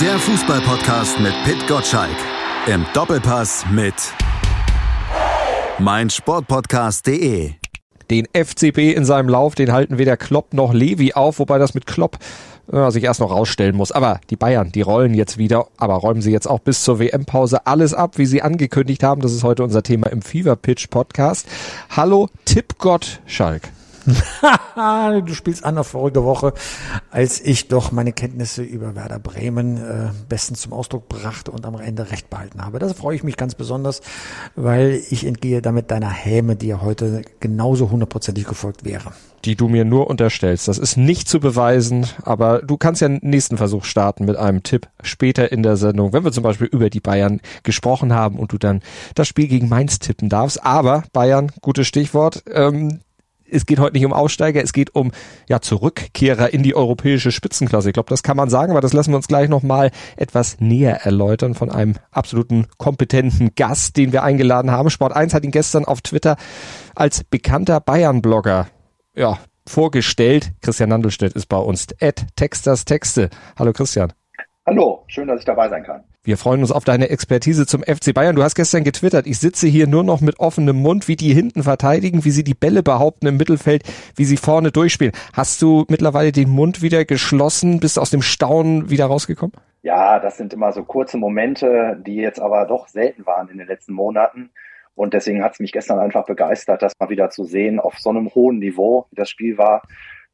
Der Fußballpodcast mit Pit Gottschalk. Im Doppelpass mit meinsportpodcast.de. Den FCB in seinem Lauf, den halten weder Klopp noch Levi auf, wobei das mit Klopp äh, sich erst noch rausstellen muss. Aber die Bayern, die rollen jetzt wieder, aber räumen sie jetzt auch bis zur WM-Pause alles ab, wie sie angekündigt haben. Das ist heute unser Thema im Fever Pitch Podcast. Hallo Tippgott Schalk. du spielst an auf vorige Woche, als ich doch meine Kenntnisse über Werder Bremen äh, bestens zum Ausdruck brachte und am Ende recht behalten habe. Das freue ich mich ganz besonders, weil ich entgehe damit deiner Häme, die ja heute genauso hundertprozentig gefolgt wäre. Die du mir nur unterstellst. Das ist nicht zu beweisen, aber du kannst ja einen nächsten Versuch starten mit einem Tipp später in der Sendung, wenn wir zum Beispiel über die Bayern gesprochen haben und du dann das Spiel gegen Mainz tippen darfst. Aber Bayern, gutes Stichwort. Ähm, es geht heute nicht um Aussteiger, es geht um ja Zurückkehrer in die europäische Spitzenklasse. Ich glaube, das kann man sagen, aber das lassen wir uns gleich nochmal etwas näher erläutern von einem absoluten kompetenten Gast, den wir eingeladen haben. Sport 1 hat ihn gestern auf Twitter als bekannter Bayern-Blogger ja, vorgestellt. Christian Nandelstedt ist bei uns. Ed Texters Texte. Hallo Christian. Hallo, schön, dass ich dabei sein kann. Wir freuen uns auf deine Expertise zum FC Bayern. Du hast gestern getwittert, ich sitze hier nur noch mit offenem Mund, wie die hinten verteidigen, wie sie die Bälle behaupten im Mittelfeld, wie sie vorne durchspielen. Hast du mittlerweile den Mund wieder geschlossen, bist aus dem Staunen wieder rausgekommen? Ja, das sind immer so kurze Momente, die jetzt aber doch selten waren in den letzten Monaten. Und deswegen hat es mich gestern einfach begeistert, das mal wieder zu sehen auf so einem hohen Niveau, wie das Spiel war.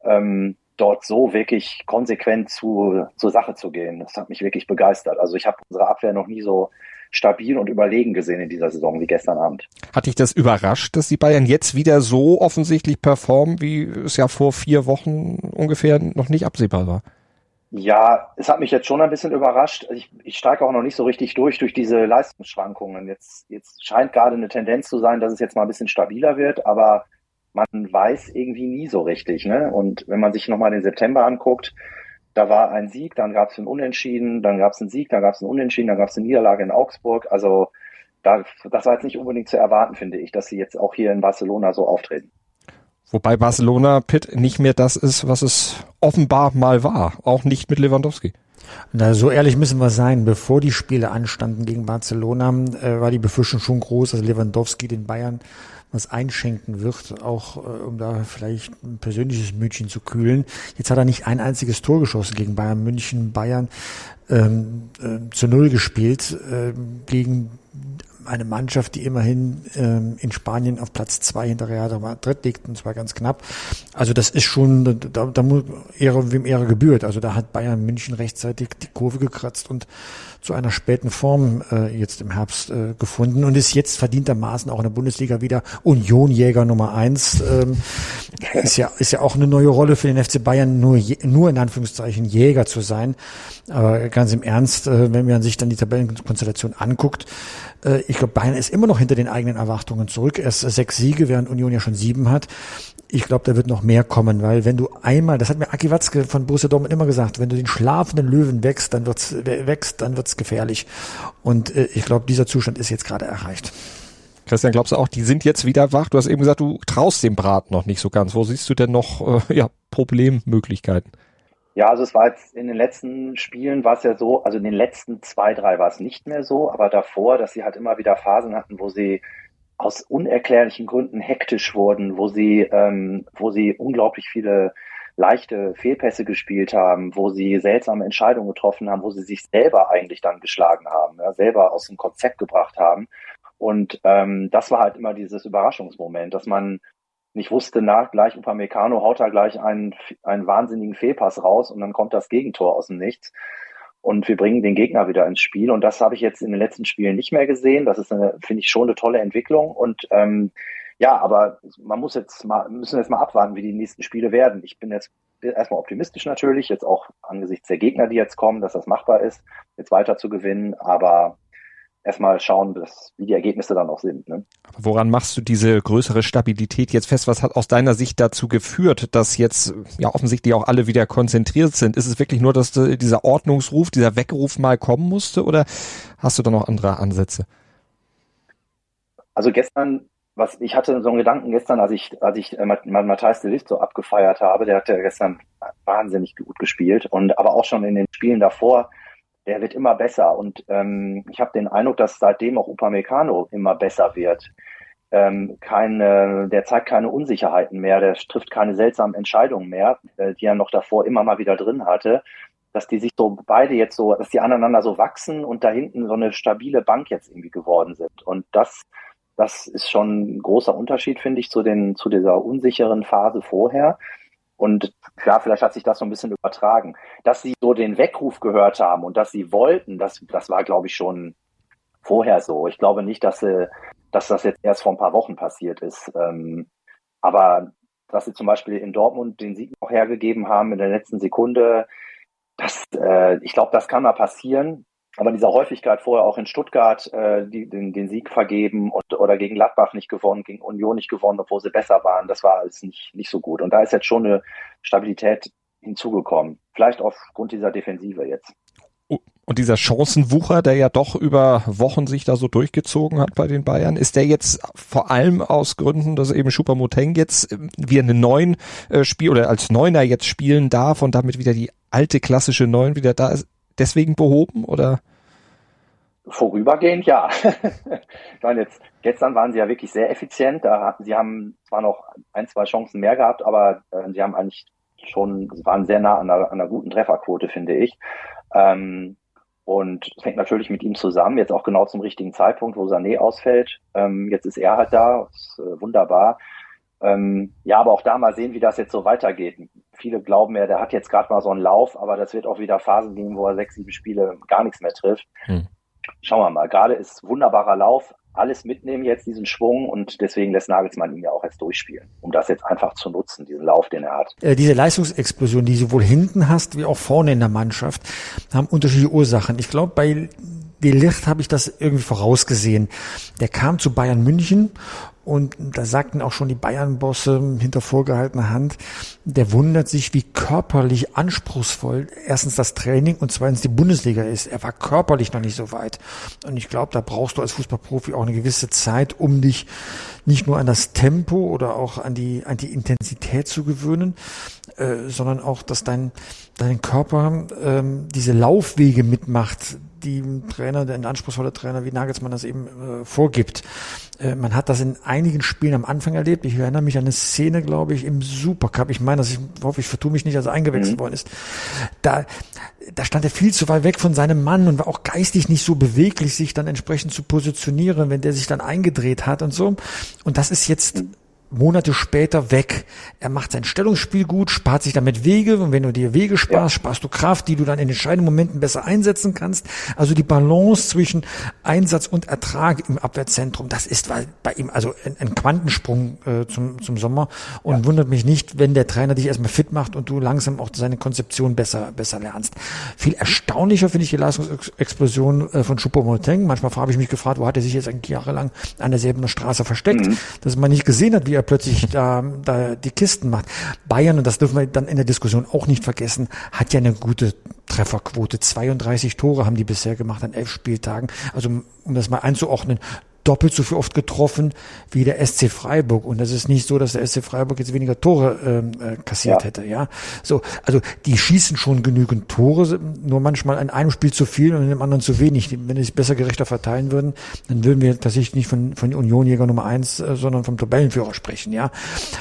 Ähm, dort so wirklich konsequent zu, zur Sache zu gehen. Das hat mich wirklich begeistert. Also ich habe unsere Abwehr noch nie so stabil und überlegen gesehen in dieser Saison wie gestern Abend. Hat dich das überrascht, dass die Bayern jetzt wieder so offensichtlich performen, wie es ja vor vier Wochen ungefähr noch nicht absehbar war? Ja, es hat mich jetzt schon ein bisschen überrascht. Ich, ich steige auch noch nicht so richtig durch durch diese Leistungsschwankungen. Jetzt, jetzt scheint gerade eine Tendenz zu sein, dass es jetzt mal ein bisschen stabiler wird, aber man weiß irgendwie nie so richtig. Ne? Und wenn man sich nochmal den September anguckt, da war ein Sieg, dann gab es einen Unentschieden, dann gab es einen Sieg, dann gab es einen Unentschieden, dann gab es eine Niederlage in Augsburg. Also da, das war jetzt nicht unbedingt zu erwarten, finde ich, dass sie jetzt auch hier in Barcelona so auftreten. Wobei Barcelona Pitt nicht mehr das ist, was es offenbar mal war, auch nicht mit Lewandowski. Na, so ehrlich müssen wir sein. Bevor die Spiele anstanden gegen Barcelona, äh, war die Befürchtung schon groß, dass Lewandowski den Bayern was einschenken wird, auch äh, um da vielleicht ein persönliches Mütchen zu kühlen. Jetzt hat er nicht ein einziges Tor geschossen gegen Bayern München. Bayern ähm, äh, zu Null gespielt äh, gegen eine Mannschaft, die immerhin ähm, in Spanien auf Platz zwei hinter Real Madrid liegt und zwar ganz knapp. Also das ist schon, da, da muss Ehre wem Ehre gebührt. Also da hat Bayern München rechtzeitig die Kurve gekratzt und zu einer späten Form äh, jetzt im Herbst äh, gefunden und ist jetzt verdientermaßen auch in der Bundesliga wieder Unionjäger Nummer eins. Ähm, ist ja ist ja auch eine neue Rolle für den FC Bayern, nur nur in Anführungszeichen Jäger zu sein. Aber ganz im Ernst, äh, wenn man sich dann die Tabellenkonstellation anguckt, ich glaube, Bayern ist immer noch hinter den eigenen Erwartungen zurück. Erst sechs Siege, während Union ja schon sieben hat ich glaube, da wird noch mehr kommen, weil wenn du einmal, das hat mir Aki Watzke von Borussia Dortmund immer gesagt, wenn du den schlafenden Löwen wächst, dann wird's wächst, dann wird's gefährlich. Und äh, ich glaube, dieser Zustand ist jetzt gerade erreicht. Christian, glaubst du auch, die sind jetzt wieder wach? Du hast eben gesagt, du traust dem Brat noch nicht so ganz. Wo siehst du denn noch äh, ja, Problemmöglichkeiten? Ja, also es war jetzt in den letzten Spielen war es ja so, also in den letzten zwei, drei war es nicht mehr so, aber davor, dass sie halt immer wieder Phasen hatten, wo sie aus unerklärlichen Gründen hektisch wurden, wo sie, ähm, wo sie unglaublich viele leichte Fehlpässe gespielt haben, wo sie seltsame Entscheidungen getroffen haben, wo sie sich selber eigentlich dann geschlagen haben, ja, selber aus dem Konzept gebracht haben. Und ähm, das war halt immer dieses Überraschungsmoment, dass man nicht wusste, nach gleich Upamecano haut da gleich einen, einen wahnsinnigen Fehlpass raus und dann kommt das Gegentor aus dem Nichts und wir bringen den Gegner wieder ins Spiel. Und das habe ich jetzt in den letzten Spielen nicht mehr gesehen. Das ist, finde ich, schon eine tolle Entwicklung. Und ähm, ja, aber man muss jetzt mal, müssen jetzt mal abwarten, wie die nächsten Spiele werden. Ich bin jetzt erstmal optimistisch natürlich, jetzt auch angesichts der Gegner, die jetzt kommen, dass das machbar ist, jetzt weiter zu gewinnen. Aber erstmal schauen, dass, wie die Ergebnisse dann auch sind. Ne? Woran machst du diese größere Stabilität jetzt fest? Was hat aus deiner Sicht dazu geführt, dass jetzt ja offensichtlich auch alle wieder konzentriert sind? Ist es wirklich nur, dass dieser Ordnungsruf, dieser Weckruf mal kommen musste oder hast du da noch andere Ansätze? Also gestern, was ich hatte so einen Gedanken gestern, als ich, als ich äh, Matthijs de Ligt so abgefeiert habe, der hat ja gestern wahnsinnig gut gespielt und aber auch schon in den Spielen davor der wird immer besser. Und ähm, ich habe den Eindruck, dass seitdem auch Upamecano immer besser wird. Ähm, keine, der zeigt keine Unsicherheiten mehr, der trifft keine seltsamen Entscheidungen mehr, äh, die er noch davor immer mal wieder drin hatte. Dass die sich so beide jetzt so, dass die aneinander so wachsen und da hinten so eine stabile Bank jetzt irgendwie geworden sind. Und das, das ist schon ein großer Unterschied, finde ich, zu den, zu dieser unsicheren Phase vorher. Und klar, vielleicht hat sich das so ein bisschen übertragen. Dass sie so den Weckruf gehört haben und dass sie wollten, das, das war, glaube ich, schon vorher so. Ich glaube nicht, dass, sie, dass das jetzt erst vor ein paar Wochen passiert ist. Ähm, aber dass sie zum Beispiel in Dortmund den Sieg noch hergegeben haben in der letzten Sekunde, das, äh, ich glaube, das kann mal passieren aber dieser Häufigkeit vorher auch in Stuttgart äh, die, den, den Sieg vergeben und, oder gegen Gladbach nicht gewonnen, gegen Union nicht gewonnen, obwohl sie besser waren, das war alles nicht, nicht so gut. Und da ist jetzt schon eine Stabilität hinzugekommen. Vielleicht aufgrund dieser Defensive jetzt. Und dieser Chancenwucher, der ja doch über Wochen sich da so durchgezogen hat bei den Bayern, ist der jetzt vor allem aus Gründen, dass eben Schupamoteng jetzt ähm, wieder einen neuen äh, Spiel oder als Neuner jetzt spielen darf und damit wieder die alte klassische Neun wieder da ist, deswegen behoben oder? Vorübergehend ja. ich meine, jetzt, gestern waren sie ja wirklich sehr effizient. Da sie haben zwar noch ein, zwei Chancen mehr gehabt, aber äh, sie haben eigentlich schon, sie waren sehr nah an einer, an einer guten Trefferquote, finde ich. Ähm, und es hängt natürlich mit ihm zusammen, jetzt auch genau zum richtigen Zeitpunkt, wo Sané ausfällt. Ähm, jetzt ist er halt da, ist äh, wunderbar. Ähm, ja, aber auch da mal sehen, wie das jetzt so weitergeht. Viele glauben ja, der hat jetzt gerade mal so einen Lauf, aber das wird auch wieder Phasen geben, wo er sechs, sieben Spiele gar nichts mehr trifft. Hm. Schauen wir mal. Gerade ist wunderbarer Lauf, alles mitnehmen jetzt, diesen Schwung und deswegen lässt Nagelsmann ihn ja auch jetzt durchspielen, um das jetzt einfach zu nutzen, diesen Lauf, den er hat. Äh, diese Leistungsexplosion, die du sowohl hinten hast, wie auch vorne in der Mannschaft, haben unterschiedliche Ursachen. Ich glaube, bei Delicht habe ich das irgendwie vorausgesehen. Der kam zu Bayern München und da sagten auch schon die Bayern-Bosse hinter vorgehaltener Hand, der wundert sich, wie körperlich anspruchsvoll erstens das Training und zweitens die Bundesliga ist. Er war körperlich noch nicht so weit. Und ich glaube, da brauchst du als Fußballprofi auch eine gewisse Zeit, um dich nicht nur an das Tempo oder auch an die, an die Intensität zu gewöhnen, äh, sondern auch, dass dein, dein Körper ähm, diese Laufwege mitmacht, die ein Trainer, der ein anspruchsvoller Trainer wie Nagelsmann das eben äh, vorgibt. Äh, man hat das in einigen Spielen am Anfang erlebt. Ich erinnere mich an eine Szene, glaube ich, im Supercup. Ich meine, dass ich hoffe, ich vertue mich nicht, als er eingewechselt mhm. worden ist. Da, da stand er viel zu weit weg von seinem Mann und war auch geistig nicht so beweglich, sich dann entsprechend zu positionieren, wenn der sich dann eingedreht hat und so. Und das ist jetzt Monate später weg. Er macht sein Stellungsspiel gut, spart sich damit Wege und wenn du dir Wege sparst, ja. sparst du Kraft, die du dann in entscheidenden Momenten besser einsetzen kannst. Also die Balance zwischen Einsatz und Ertrag im Abwehrzentrum, das ist bei ihm also ein, Quantensprung äh, zum, zum Sommer und ja. wundert mich nicht, wenn der Trainer dich erstmal fit macht und du langsam auch seine Konzeption besser, besser lernst. Viel erstaunlicher finde ich die Leistungsexplosion äh, von Choupo-Moting. Manchmal habe ich mich gefragt, wo hat er sich jetzt eigentlich jahrelang an derselben Straße versteckt, mhm. dass man nicht gesehen hat, wie er er plötzlich da, da die Kisten macht. Bayern, und das dürfen wir dann in der Diskussion auch nicht vergessen, hat ja eine gute Trefferquote. 32 Tore haben die bisher gemacht an elf Spieltagen. Also um das mal einzuordnen, doppelt so viel oft getroffen wie der SC Freiburg. Und das ist nicht so, dass der SC Freiburg jetzt weniger Tore ähm, äh, kassiert ja. hätte. Ja, so also die schießen schon genügend Tore, nur manchmal in einem Spiel zu viel und in dem anderen zu wenig. Wenn sie es besser gerechter verteilen würden, dann würden wir tatsächlich nicht von von Unionjäger Nummer eins, äh, sondern vom Tabellenführer sprechen. Ja,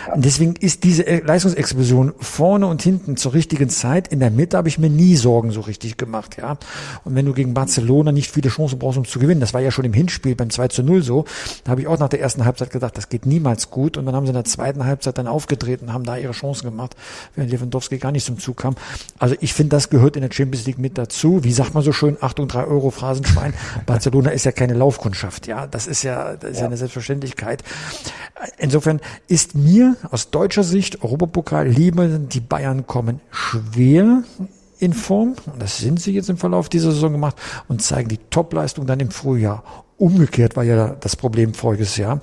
ja. und deswegen ist diese Leistungsexplosion vorne und hinten zur richtigen Zeit. In der Mitte habe ich mir nie Sorgen so richtig gemacht. Ja, und wenn du gegen Barcelona nicht viele Chancen brauchst, um zu gewinnen, das war ja schon im Hinspiel beim 2 zu 0 0 so. Da habe ich auch nach der ersten Halbzeit gedacht, das geht niemals gut. Und dann haben sie in der zweiten Halbzeit dann aufgedreht und haben da ihre Chancen gemacht, während Lewandowski gar nicht zum Zug kam. Also ich finde, das gehört in der Champions League mit dazu. Wie sagt man so schön, Achtung, drei Euro Phrasenschwein. Barcelona ist ja keine Laufkundschaft. Ja, das ist ja, das ist ja eine Selbstverständlichkeit. Insofern ist mir aus deutscher Sicht Europapokal lieber, die Bayern kommen schwer in Form, und das sind sie jetzt im Verlauf dieser Saison gemacht, und zeigen die Topleistung dann im Frühjahr umgekehrt war ja das Problem voriges Jahr,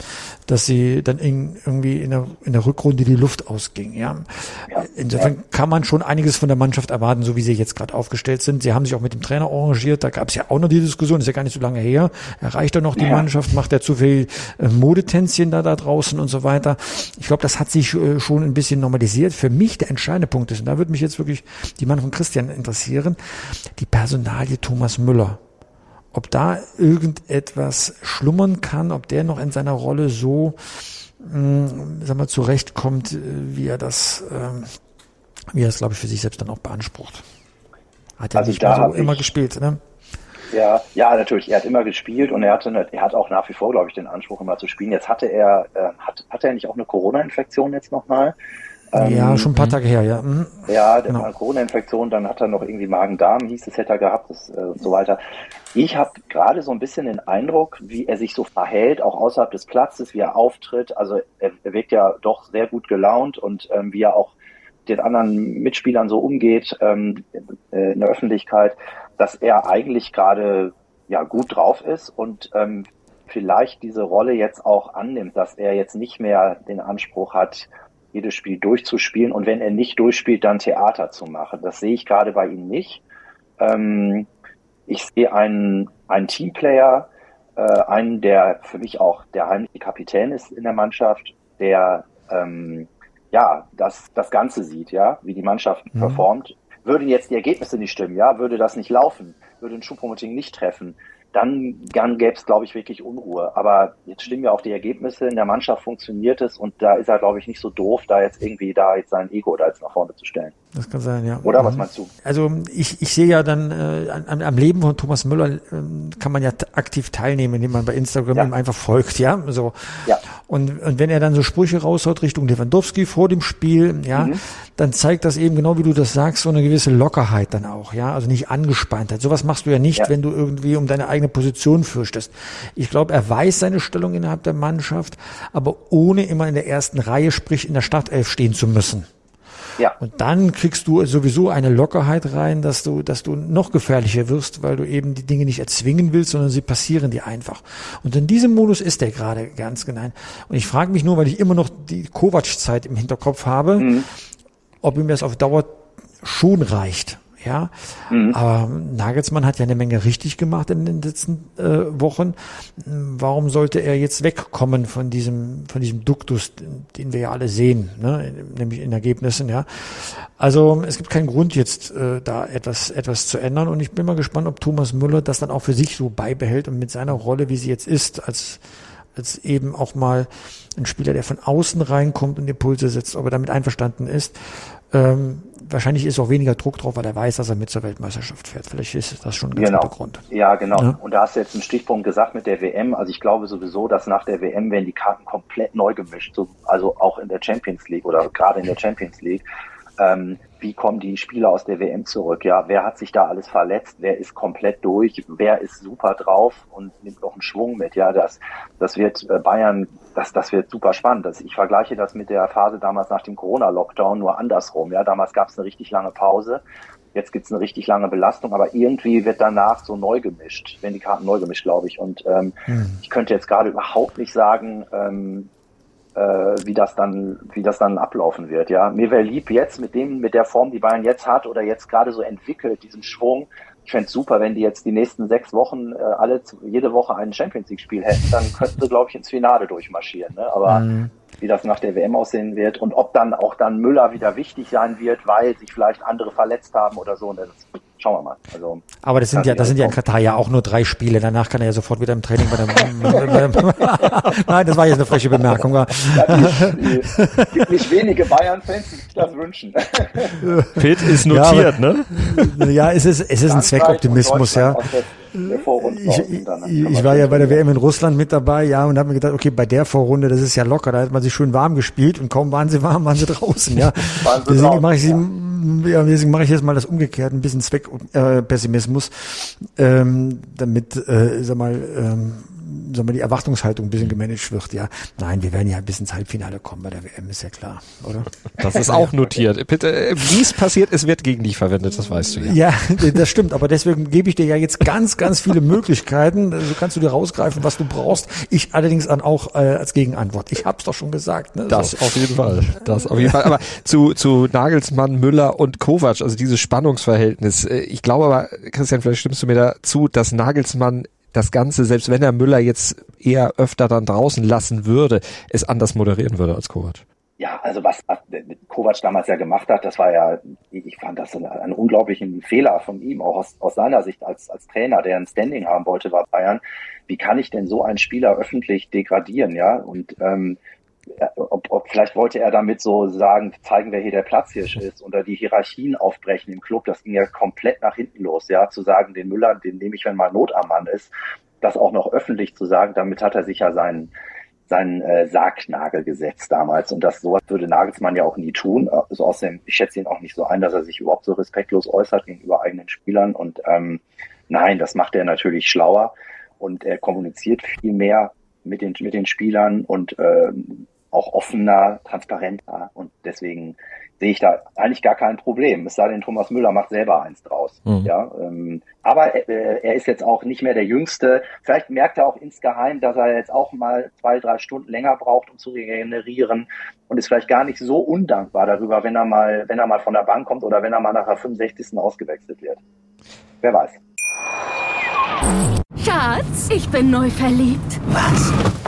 dass sie dann in, irgendwie in der, in der Rückrunde die Luft ausging. Ja. ja Insofern kann man schon einiges von der Mannschaft erwarten, so wie sie jetzt gerade aufgestellt sind. Sie haben sich auch mit dem Trainer arrangiert. Da gab es ja auch noch die Diskussion, ist ja gar nicht so lange her. Erreicht er noch die ja. Mannschaft? Macht er zu viel äh, Modetänzchen da da draußen und so weiter? Ich glaube, das hat sich äh, schon ein bisschen normalisiert. Für mich der entscheidende Punkt ist, und da würde mich jetzt wirklich die Mann von Christian interessieren, die Personalie Thomas Müller ob da irgendetwas schlummern kann, ob der noch in seiner Rolle so, mh, hm, sagen wir, zurechtkommt, äh, wie er das, äh, wie er es, glaube ich, für sich selbst dann auch beansprucht. Hat ja also nicht so immer gespielt, ne? Ja, ja, natürlich. Er hat immer gespielt und er hatte, er hat auch nach wie vor, glaube ich, den Anspruch, immer zu spielen. Jetzt hatte er, äh, hat, hat er nicht auch eine Corona-Infektion jetzt nochmal? Ja, ähm, schon ein paar Tage her, ja. Mhm. Ja, der genau. Corona-Infektion, dann hat er noch irgendwie Magen-Darm, hieß es, hätte er gehabt das, äh, und so weiter. Ich habe gerade so ein bisschen den Eindruck, wie er sich so verhält, auch außerhalb des Platzes, wie er auftritt. Also er, er wirkt ja doch sehr gut gelaunt und ähm, wie er auch den anderen Mitspielern so umgeht ähm, äh, in der Öffentlichkeit, dass er eigentlich gerade ja gut drauf ist und ähm, vielleicht diese Rolle jetzt auch annimmt, dass er jetzt nicht mehr den Anspruch hat, jedes Spiel durchzuspielen und wenn er nicht durchspielt, dann Theater zu machen. Das sehe ich gerade bei ihm nicht. Ähm, ich sehe einen, einen Teamplayer, äh, einen, der für mich auch der heimliche Kapitän ist in der Mannschaft, der ähm, ja das, das Ganze sieht, ja, wie die Mannschaft mhm. performt. Würden jetzt die Ergebnisse nicht stimmen, ja, würde das nicht laufen, würde ein Schubpromoting nicht treffen, dann, dann gäbe es, glaube ich, wirklich Unruhe. Aber jetzt stimmen ja auch die Ergebnisse, in der Mannschaft funktioniert es und da ist er, glaube ich, nicht so doof, da jetzt irgendwie da jetzt sein Ego da jetzt nach vorne zu stellen. Das kann sein, ja. Oder was mhm. meinst du? Also ich, ich sehe ja dann äh, am, am Leben von Thomas Müller äh, kann man ja aktiv teilnehmen, indem man bei Instagram ja. ihm einfach folgt, ja. So. Ja. Und, und wenn er dann so Sprüche raushaut Richtung Lewandowski vor dem Spiel, ja, mhm. dann zeigt das eben genau wie du das sagst, so eine gewisse Lockerheit dann auch, ja. Also nicht Angespanntheit. Sowas machst du ja nicht, ja. wenn du irgendwie um deine eigene Position fürchtest. Ich glaube, er weiß seine Stellung innerhalb der Mannschaft, aber ohne immer in der ersten Reihe, sprich in der Startelf stehen zu müssen. Ja. Und dann kriegst du sowieso eine Lockerheit rein, dass du, dass du noch gefährlicher wirst, weil du eben die Dinge nicht erzwingen willst, sondern sie passieren dir einfach. Und in diesem Modus ist er gerade ganz genau. Und ich frage mich nur, weil ich immer noch die Kovac-Zeit im Hinterkopf habe, mhm. ob ihm das auf Dauer schon reicht. Ja, mhm. aber Nagelsmann hat ja eine Menge richtig gemacht in den letzten äh, Wochen. Warum sollte er jetzt wegkommen von diesem, von diesem Duktus, den wir ja alle sehen, ne? nämlich in Ergebnissen, ja. Also es gibt keinen Grund jetzt äh, da etwas, etwas zu ändern und ich bin mal gespannt, ob Thomas Müller das dann auch für sich so beibehält und mit seiner Rolle, wie sie jetzt ist, als als eben auch mal ein Spieler, der von außen reinkommt und Impulse setzt, ob er damit einverstanden ist. Ähm, wahrscheinlich ist auch weniger Druck drauf, weil er weiß, dass er mit zur Weltmeisterschaft fährt. Vielleicht ist das schon ein ganz genau. guter Grund. Ja, genau. Ja. Und da hast du jetzt einen Stichpunkt gesagt mit der WM. Also ich glaube sowieso, dass nach der WM werden die Karten komplett neu gemischt. So, also auch in der Champions League oder gerade in der Champions League. Ähm, wie kommen die Spieler aus der WM zurück? Ja, wer hat sich da alles verletzt? Wer ist komplett durch? Wer ist super drauf und nimmt noch einen Schwung mit? Ja, das, das wird äh, Bayern, das, das wird super spannend. Das, ich vergleiche das mit der Phase damals nach dem Corona-Lockdown nur andersrum. Ja, damals gab es eine richtig lange Pause. Jetzt gibt's eine richtig lange Belastung, aber irgendwie wird danach so neu gemischt, wenn die Karten neu gemischt, glaube ich. Und ähm, hm. ich könnte jetzt gerade überhaupt nicht sagen, ähm, äh, wie das dann, wie das dann ablaufen wird. Ja, mir wäre lieb jetzt mit dem, mit der Form, die Bayern jetzt hat oder jetzt gerade so entwickelt, diesen Schwung. Ich fände super, wenn die jetzt die nächsten sechs Wochen äh, alle jede Woche ein Champions League Spiel hätten, dann könnten sie, glaube ich, ins Finale durchmarschieren. Ne? Aber mhm. wie das nach der WM aussehen wird und ob dann auch dann Müller wieder wichtig sein wird, weil sich vielleicht andere verletzt haben oder so, das schauen wir mal. Also, aber das sind ja, das sind ja in Katar ja auch nur drei Spiele. Danach kann er ja sofort wieder im Training bei der. Nein, das war jetzt eine freche Bemerkung. Es gibt nicht wenige Bayern-Fans, die sich das wünschen. Pitt ist notiert, ja, aber, ne? Ja, es ist, es ist ein Zweckoptimismus, ja. Ich, ich, war ja bei der WM in Russland mit dabei, ja, und habe mir gedacht, okay, bei der Vorrunde, das ist ja locker, da hat man sich schön warm gespielt und kaum waren sie warm, waren sie draußen, ja. Deswegen mache ich sie, ja, deswegen mache ich jetzt mal das umgekehrt, ein bisschen Zweckpessimismus, äh, ähm, damit, äh, sag mal, ähm, sagen wir, die Erwartungshaltung ein bisschen gemanagt wird. Ja, nein, wir werden ja bis ins Halbfinale kommen bei der WM, ist ja klar, oder? Das ist auch notiert. Bitte, äh, wie es passiert, es wird gegen dich verwendet, das weißt du ja. Ja, das stimmt, aber deswegen gebe ich dir ja jetzt ganz, ganz viele Möglichkeiten. So kannst du dir rausgreifen, was du brauchst. Ich allerdings dann auch äh, als Gegenantwort. Ich hab's doch schon gesagt. Ne? Das so. auf jeden Fall. Das auf jeden Fall. Aber zu, zu Nagelsmann, Müller und Kovac, also dieses Spannungsverhältnis. Äh, ich glaube aber, Christian, vielleicht stimmst du mir dazu, dass Nagelsmann das Ganze, selbst wenn er Müller jetzt eher öfter dann draußen lassen würde, es anders moderieren würde als Kovac. Ja, also was, Kovac damals ja gemacht hat, das war ja, ich fand das einen, einen unglaublichen Fehler von ihm, auch aus, aus seiner Sicht als, als Trainer, der ein Standing haben wollte bei Bayern. Wie kann ich denn so einen Spieler öffentlich degradieren, ja? Und ähm, ob, ob vielleicht wollte er damit so sagen, zeigen, wer hier der Platzhirsch ist oder die Hierarchien aufbrechen im Club. Das ging ja komplett nach hinten los, ja, zu sagen, den Müller, den nehme ich, wenn mal Not am Mann ist, das auch noch öffentlich zu sagen, damit hat er sich ja seinen, seinen äh, Sargnagel gesetzt damals. Und das sowas würde Nagelsmann ja auch nie tun. Also außerdem, ich schätze ihn auch nicht so ein, dass er sich überhaupt so respektlos äußert gegenüber eigenen Spielern. Und ähm, nein, das macht er natürlich schlauer und er kommuniziert viel mehr mit den, mit den Spielern und ähm, auch offener, transparenter und deswegen sehe ich da eigentlich gar kein Problem. Es sei denn, Thomas Müller macht selber eins draus. Mhm. Ja, ähm, aber äh, er ist jetzt auch nicht mehr der Jüngste. Vielleicht merkt er auch insgeheim, dass er jetzt auch mal zwei, drei Stunden länger braucht, um zu regenerieren und ist vielleicht gar nicht so undankbar darüber, wenn er mal, wenn er mal von der Bank kommt oder wenn er mal nach der 65. ausgewechselt wird. Wer weiß. Schatz, ich bin neu verliebt. Was?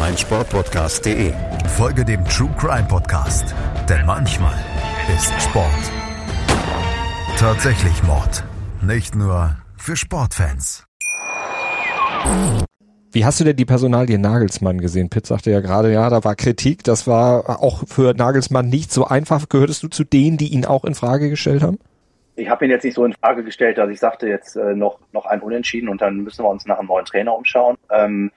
meinsportpodcast.de. Folge dem True Crime Podcast, denn manchmal ist Sport tatsächlich Mord. Nicht nur für Sportfans. Wie hast du denn die Personalie Nagelsmann gesehen? Pitt sagte ja gerade, ja, da war Kritik. Das war auch für Nagelsmann nicht so einfach. Gehörtest du zu denen, die ihn auch in Frage gestellt haben? Ich habe ihn jetzt nicht so in Frage gestellt, dass ich sagte jetzt äh, noch noch ein Unentschieden und dann müssen wir uns nach einem neuen Trainer umschauen. Ähm,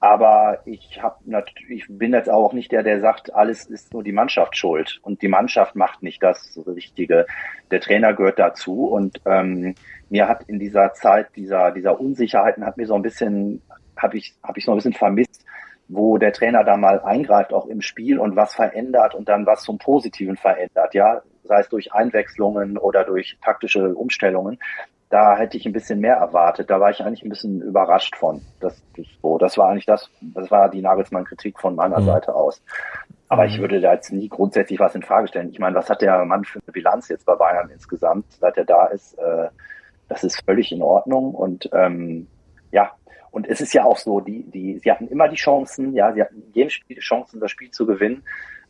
aber ich hab ich bin jetzt auch nicht der, der sagt, alles ist nur die Mannschaft schuld. Und die Mannschaft macht nicht das Richtige. Der Trainer gehört dazu. Und ähm, mir hat in dieser Zeit dieser dieser Unsicherheiten hat mir so ein bisschen habe ich habe ich so ein bisschen vermisst, wo der Trainer da mal eingreift auch im Spiel und was verändert und dann was zum Positiven verändert, ja, sei es durch Einwechslungen oder durch taktische Umstellungen da hätte ich ein bisschen mehr erwartet. Da war ich eigentlich ein bisschen überrascht von. Das, so, das war eigentlich das, das war die Nagelsmann-Kritik von meiner mhm. Seite aus. Aber ich mhm. würde da jetzt nie grundsätzlich was in Frage stellen. Ich meine, was hat der Mann für eine Bilanz jetzt bei Bayern insgesamt, seit er da ist? Äh, das ist völlig in Ordnung. Und ähm, ja, und es ist ja auch so, die, die, sie hatten immer die Chancen, ja, sie hatten jedem Spiel die Chancen, das Spiel zu gewinnen.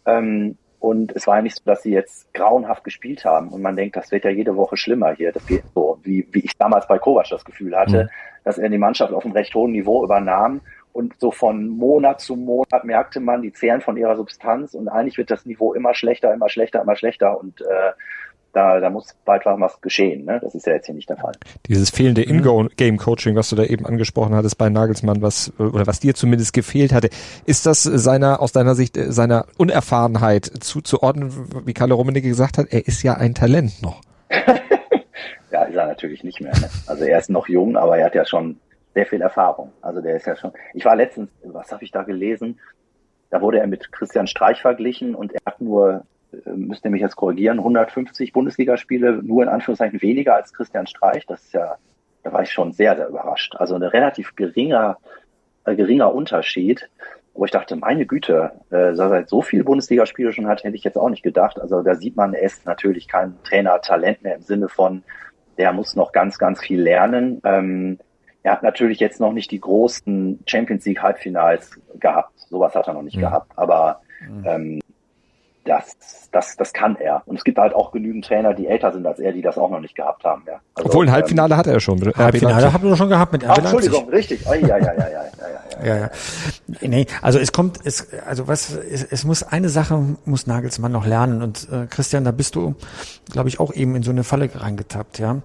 Ähm, und es war ja nicht so, dass sie jetzt grauenhaft gespielt haben und man denkt, das wird ja jede Woche schlimmer hier. Das geht so, wie, wie ich damals bei Kovac das Gefühl hatte, mhm. dass er die Mannschaft auf einem recht hohen Niveau übernahm und so von Monat zu Monat merkte man, die zehren von ihrer Substanz und eigentlich wird das Niveau immer schlechter, immer schlechter, immer schlechter und äh, da, da muss bald was geschehen. Ne? Das ist ja jetzt hier nicht der Fall. Dieses fehlende mhm. In-Game-Coaching, was du da eben angesprochen hattest bei Nagelsmann, was oder was dir zumindest gefehlt hatte, ist das seiner aus deiner Sicht äh, seiner Unerfahrenheit zuzuordnen, wie Karl Rummenigge gesagt hat? Er ist ja ein Talent noch. ja, ist er natürlich nicht mehr. Ne? Also er ist noch jung, aber er hat ja schon sehr viel Erfahrung. Also der ist ja schon. Ich war letztens, was habe ich da gelesen? Da wurde er mit Christian Streich verglichen und er hat nur müsst ihr mich jetzt korrigieren, 150 Bundesligaspiele, nur in Anführungszeichen weniger als Christian Streich. Das ist ja, da war ich schon sehr, sehr überrascht. Also ein relativ geringer, äh, geringer Unterschied. Wo ich dachte, meine Güte, äh, dass er so viele Bundesligaspiele schon hat, hätte ich jetzt auch nicht gedacht. Also da sieht man, er ist natürlich kein Trainer-Talent mehr im Sinne von, der muss noch ganz, ganz viel lernen. Ähm, er hat natürlich jetzt noch nicht die großen Champions League Halbfinals gehabt. Sowas hat er noch nicht mhm. gehabt. Aber mhm. ähm, das, das, das kann er. Und es gibt halt auch genügend Trainer, die älter sind als er, die das auch noch nicht gehabt haben. Ja. Also, Obwohl ein Halbfinale ähm, hat er schon. Halbfinale haben wir schon gehabt mit RB Entschuldigung, richtig. Oh, ja, ja, ja, ja, ja, ja, ja, ja. Nee, also es kommt, es, also was, es, es muss eine Sache muss Nagelsmann noch lernen und äh, Christian, da bist du, glaube ich, auch eben in so eine Falle reingetappt, ja.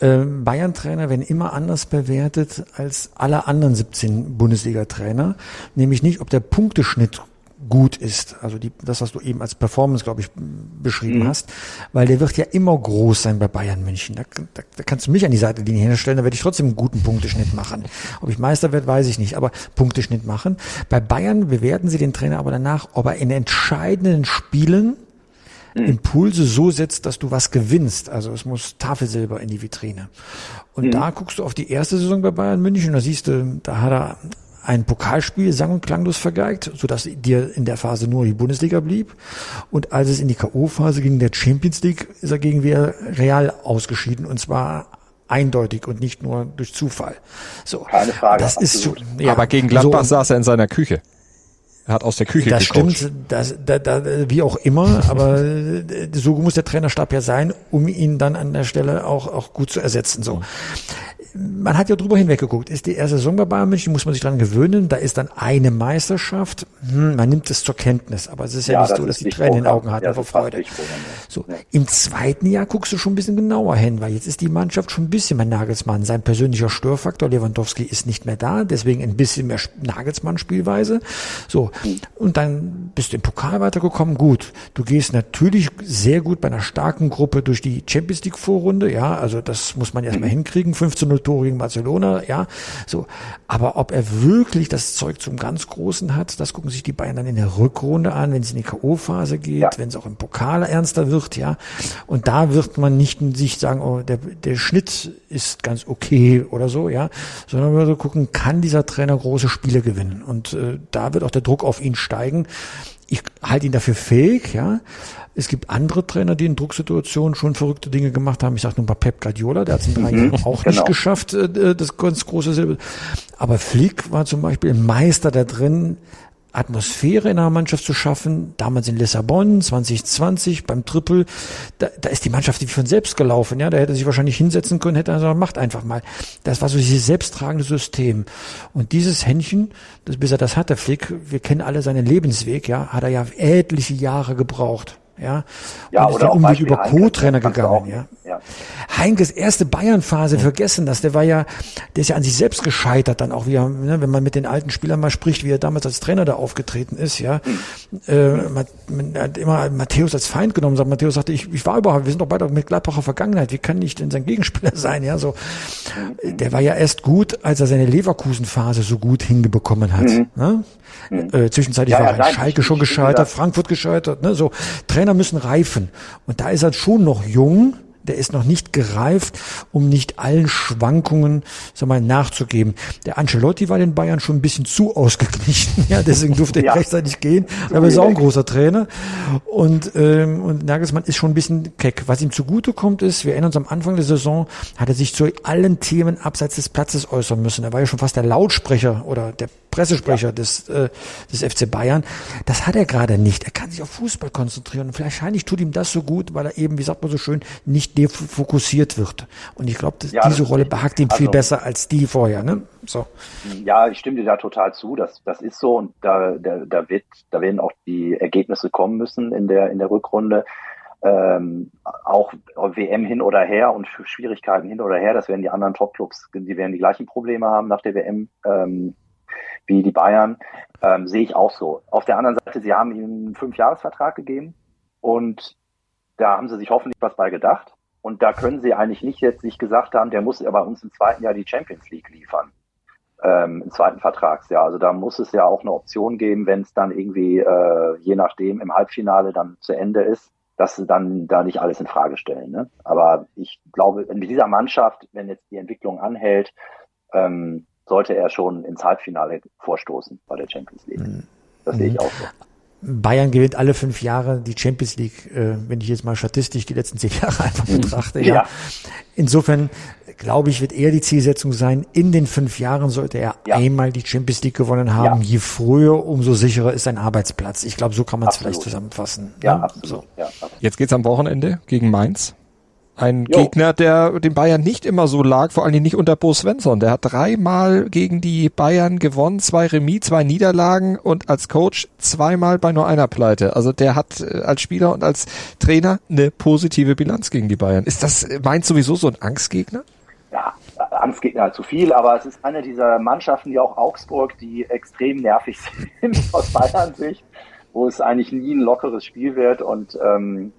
Ähm, Bayern-Trainer werden immer anders bewertet als alle anderen 17 Bundesliga-Trainer, nämlich nicht, ob der Punkteschnitt gut ist. Also die, das, was du eben als Performance, glaube ich, beschrieben mhm. hast, weil der wird ja immer groß sein bei Bayern München. Da, da, da kannst du mich an die Seitenlinie hinstellen, da werde ich trotzdem einen guten Punkteschnitt machen. Ob ich Meister werde, weiß ich nicht, aber Punkteschnitt machen. Bei Bayern bewerten sie den Trainer aber danach, ob er in entscheidenden Spielen mhm. Impulse so setzt, dass du was gewinnst. Also es muss Tafelsilber in die Vitrine. Und mhm. da guckst du auf die erste Saison bei Bayern München, da siehst du, da hat er ein Pokalspiel sang- und klanglos vergeigt, sodass dir in der Phase nur die Bundesliga blieb. Und als es in die K.O.-Phase ging, der Champions League, ist er gegen Real ausgeschieden und zwar eindeutig und nicht nur durch Zufall. So, Keine Frage. Das ist so, ja, aber gegen Gladbach so, saß er in seiner Küche. Er hat aus der Küche Das gecoacht. stimmt, das, da, da, wie auch immer, aber so muss der Trainerstab ja sein, um ihn dann an der Stelle auch, auch gut zu ersetzen. So man hat ja drüber hinweggeguckt. Ist die erste Saison bei Bayern München, muss man sich dran gewöhnen. Da ist dann eine Meisterschaft. Hm, man nimmt es zur Kenntnis. Aber es ist ja, ja nicht so, dass die Tränen in den Augen hatten ja, vor Freude. So. Im zweiten Jahr guckst du schon ein bisschen genauer hin, weil jetzt ist die Mannschaft schon ein bisschen mehr Nagelsmann. Sein persönlicher Störfaktor, Lewandowski, ist nicht mehr da. Deswegen ein bisschen mehr Nagelsmann-Spielweise. So. Und dann bist du im Pokal weitergekommen. Gut. Du gehst natürlich sehr gut bei einer starken Gruppe durch die Champions League Vorrunde. Ja, also das muss man erstmal hinkriegen. 15 0 Tore gegen Barcelona, ja, so. Aber ob er wirklich das Zeug zum ganz Großen hat, das gucken sich die Bayern dann in der Rückrunde an, wenn es in die K.O.-Phase geht, ja. wenn es auch im Pokal ernster wird, ja. Und da wird man nicht sich sagen, oh, der, der Schnitt ist ganz okay oder so, ja, sondern wir gucken, kann dieser Trainer große Spiele gewinnen? Und äh, da wird auch der Druck auf ihn steigen. Ich halte ihn dafür fähig, ja. Es gibt andere Trainer, die in Drucksituationen schon verrückte Dinge gemacht haben. Ich sage nur mal Pep Guardiola, der hat es in drei mhm, Jahren auch genau. nicht geschafft, äh, das ganz große Silber. Aber Flick war zum Beispiel ein Meister da drin, Atmosphäre in einer Mannschaft zu schaffen. Damals in Lissabon, 2020, beim Triple, da, da ist die Mannschaft wie von selbst gelaufen. Ja, da hätte sich wahrscheinlich hinsetzen können, hätte er gesagt, macht einfach mal. Das war so dieses selbsttragende System. Und dieses Händchen, das, bis er das hatte, Flick, wir kennen alle seinen Lebensweg, ja, hat er ja etliche Jahre gebraucht. Ja, ja und ist der Umweg über Co-Trainer gegangen. Ja. ja. Heinkes erste Bayern-Phase ja. vergessen das. Der war ja, der ist ja an sich selbst gescheitert dann auch, wie er, ne, wenn man mit den alten Spielern mal spricht, wie er damals als Trainer da aufgetreten ist. Ja, äh, man, man hat immer Matthäus als Feind genommen. Sagt Matthäus sagte, ich, ich war überhaupt, wir sind doch beide mit Gladbacher Vergangenheit. Wie kann ich denn sein Gegenspieler sein? Ja, so. Der war ja erst gut, als er seine Leverkusen-Phase so gut hingebekommen hat. Mhm. Ne? Mhm. Äh, zwischenzeitlich ja, war ja, nein, Schalke schon gescheitert, Frankfurt gescheitert. Ne? So Trainer müssen reifen. Und da ist er schon noch jung der ist noch nicht gereift, um nicht allen Schwankungen sag mal, nachzugeben. Der Ancelotti war den Bayern schon ein bisschen zu ausgeglichen, ja, deswegen durfte ja. er rechtzeitig gehen, aber er ist auch ein großer Trainer. Und, ähm, und Nagelsmann ist schon ein bisschen keck. Was ihm zugute kommt, ist, wir erinnern uns am Anfang der Saison, hat er sich zu allen Themen abseits des Platzes äußern müssen. Er war ja schon fast der Lautsprecher oder der Pressesprecher ja. des, äh, des FC Bayern. Das hat er gerade nicht. Er kann sich auf Fußball konzentrieren. Und wahrscheinlich tut ihm das so gut, weil er eben, wie sagt man so schön, nicht defokussiert wird. Und ich glaube, ja, diese Rolle behagt ihm also, viel besser als die vorher. Ne? So. Ja, ich stimme dir da total zu. Das, das ist so und da, da, da wird, da werden auch die Ergebnisse kommen müssen in der in der Rückrunde. Ähm, auch WM hin oder her und Schwierigkeiten hin oder her, das werden die anderen Topclubs, die werden die gleichen Probleme haben nach der WM ähm, wie die Bayern. Ähm, sehe ich auch so. Auf der anderen Seite, sie haben ihm einen Fünfjahresvertrag gegeben und da haben sie sich hoffentlich was bei gedacht. Und da können sie eigentlich nicht jetzt nicht gesagt haben, der muss aber uns im zweiten Jahr die Champions League liefern. Ähm, im zweiten Vertragsjahr. Also da muss es ja auch eine Option geben, wenn es dann irgendwie, äh, je nachdem, im Halbfinale dann zu Ende ist, dass sie dann da nicht alles in Frage stellen. Ne? Aber ich glaube, in dieser Mannschaft, wenn jetzt die Entwicklung anhält, ähm, sollte er schon ins Halbfinale vorstoßen bei der Champions League. Mhm. Das sehe ich mhm. auch so. Bayern gewinnt alle fünf Jahre die Champions League, äh, wenn ich jetzt mal statistisch die letzten zehn Jahre einfach mhm. betrachte. Ja. ja. Insofern glaube ich, wird eher die Zielsetzung sein, in den fünf Jahren sollte er ja. einmal die Champions League gewonnen haben. Ja. Je früher, umso sicherer ist sein Arbeitsplatz. Ich glaube, so kann man es vielleicht zusammenfassen. Ja, ne? absolut. So. Ja, absolut. Jetzt geht's am Wochenende gegen Mainz. Ein jo. Gegner, der den Bayern nicht immer so lag, vor allen Dingen nicht unter Bo Svensson. Der hat dreimal gegen die Bayern gewonnen, zwei Remis, zwei Niederlagen und als Coach zweimal bei nur einer Pleite. Also der hat äh, als Spieler und als Trainer eine positive Bilanz gegen die Bayern. Ist das meint sowieso so ein Angstgegner? Ja, Angstgegner zu viel, aber es ist eine dieser Mannschaften, wie auch Augsburg, die extrem nervig sind aus Bayern Sicht, wo es eigentlich nie ein lockeres Spiel wird und ähm,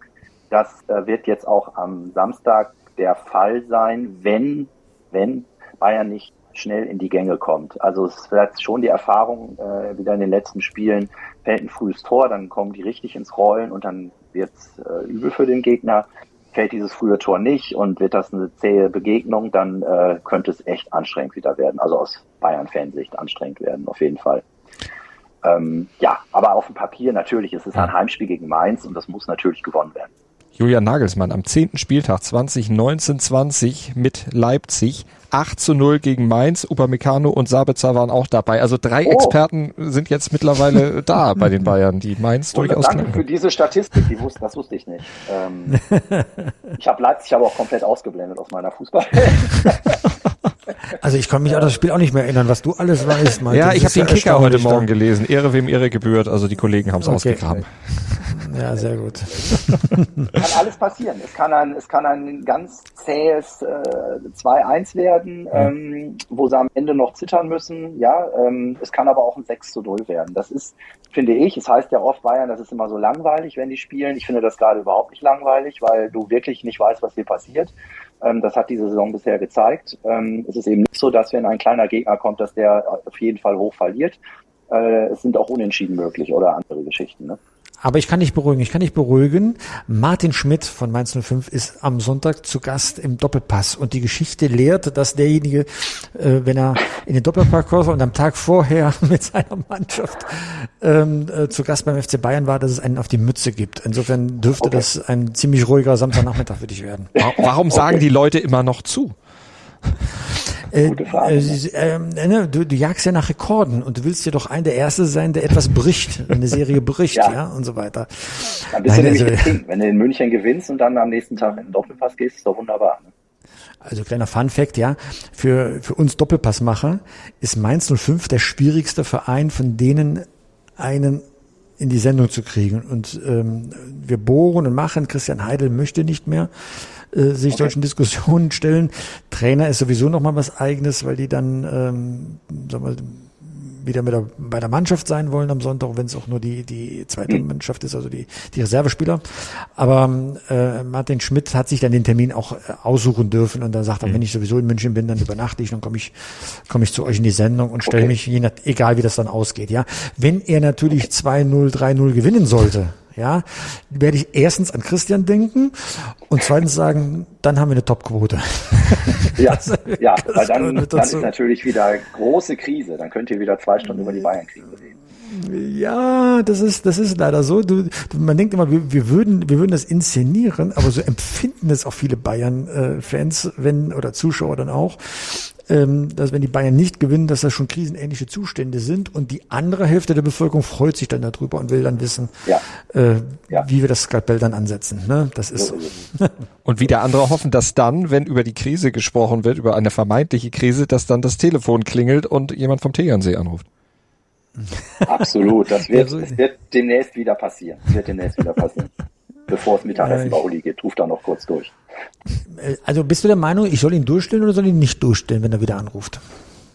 das äh, wird jetzt auch am Samstag der Fall sein, wenn, wenn Bayern nicht schnell in die Gänge kommt. Also es ist vielleicht schon die Erfahrung äh, wieder in den letzten Spielen, fällt ein frühes Tor, dann kommen die richtig ins Rollen und dann wird es äh, übel für den Gegner. Fällt dieses frühe Tor nicht und wird das eine zähe Begegnung, dann äh, könnte es echt anstrengend wieder werden. Also aus Bayern-Fansicht anstrengend werden, auf jeden Fall. Ähm, ja, aber auf dem Papier natürlich ist es ein Heimspiel gegen Mainz und das muss natürlich gewonnen werden. Julian Nagelsmann am zehnten Spieltag 2019-20 mit Leipzig 8 zu 0 gegen Mainz. Upamecano und Sabitzer waren auch dabei. Also drei oh. Experten sind jetzt mittlerweile da bei den Bayern, die Mainz oh, durchaus Danke für diese Statistik, die wusste, das wusste ich nicht. Ähm, ich habe Leipzig aber auch komplett ausgeblendet aus meiner Fußball. Also ich kann mich an das Spiel auch nicht mehr erinnern, was du alles weißt. Malte. Ja, ich habe den Kicker heute Morgen gelesen. Ehre wem Ehre gebührt. Also die Kollegen haben es okay. ausgegraben. Ja, sehr gut. kann alles passieren. Es kann ein, es kann ein ganz zähes äh, 2-1 werden, mhm. ähm, wo sie am Ende noch zittern müssen. Ja, ähm, es kann aber auch ein 6 zu 0 werden. Das ist, finde ich, es heißt ja oft Bayern, das ist immer so langweilig, wenn die spielen. Ich finde das gerade überhaupt nicht langweilig, weil du wirklich nicht weißt, was hier passiert. Ähm, das hat diese Saison bisher gezeigt. Ähm, es ist eben nicht so, dass wenn ein kleiner Gegner kommt, dass der auf jeden Fall hoch verliert. Äh, es sind auch Unentschieden möglich oder andere Geschichten. Ne? Aber ich kann dich beruhigen, ich kann dich beruhigen. Martin Schmidt von Mainz 05 ist am Sonntag zu Gast im Doppelpass und die Geschichte lehrt, dass derjenige, äh, wenn er in den Doppelpass kommt und am Tag vorher mit seiner Mannschaft ähm, äh, zu Gast beim FC Bayern war, dass es einen auf die Mütze gibt. Insofern dürfte okay. das ein ziemlich ruhiger Samstagnachmittag für dich werden. Warum sagen okay. die Leute immer noch zu? Äh, Frage, äh, äh, ne, du, du jagst ja nach Rekorden und du willst ja doch ein der Erste sein, der etwas bricht, eine Serie bricht, ja. ja, und so weiter. Dann bist Nein, du nämlich also, Wenn du in München gewinnst und dann am nächsten Tag in den Doppelpass gehst, ist doch wunderbar. Ne? Also kleiner Fun Fact, ja, für, für uns Doppelpassmacher ist Mainz 05 der schwierigste Verein, von denen einen in die Sendung zu kriegen. Und ähm, wir bohren und machen, Christian Heidel möchte nicht mehr äh, sich okay. solchen Diskussionen stellen. Trainer ist sowieso noch mal was Eigenes, weil die dann ähm, sagen wir, wieder mit der, bei der Mannschaft sein wollen am Sonntag, wenn es auch nur die, die zweite mhm. Mannschaft ist, also die, die Reservespieler. Aber äh, Martin Schmidt hat sich dann den Termin auch äh, aussuchen dürfen und da sagt er, mhm. wenn ich sowieso in München bin, dann übernachte ich, dann komme ich, komme ich zu euch in die Sendung und stelle okay. mich, je nach, egal wie das dann ausgeht. Ja, Wenn er natürlich 2-0, 3-0 gewinnen sollte, ja, werde ich erstens an Christian denken und zweitens sagen, dann haben wir eine Topquote. Ja, ja weil dann, dann ist natürlich wieder große Krise. Dann könnt ihr wieder zwei Stunden über die Bayern-Krise reden. Ja, das ist, das ist leider so. Du, man denkt immer, wir, wir, würden, wir würden das inszenieren, aber so empfinden es auch viele Bayern-Fans, wenn, oder Zuschauer dann auch, dass wenn die Bayern nicht gewinnen, dass das schon krisenähnliche Zustände sind und die andere Hälfte der Bevölkerung freut sich dann darüber und will dann wissen, ja. Äh, ja. wie wir das Skalpell dann ansetzen. Ne? Das ist so. Und wieder andere hoffen, dass dann, wenn über die Krise gesprochen wird, über eine vermeintliche Krise, dass dann das Telefon klingelt und jemand vom Tegernsee anruft. Absolut, das wird, das wird demnächst wieder passieren. Das wird demnächst wieder passieren. Bevor es Mittagessen bei Uli geht, ruft da noch kurz durch. Äh, also bist du der Meinung, ich soll ihn durchstellen oder soll ihn nicht durchstellen, wenn er wieder anruft?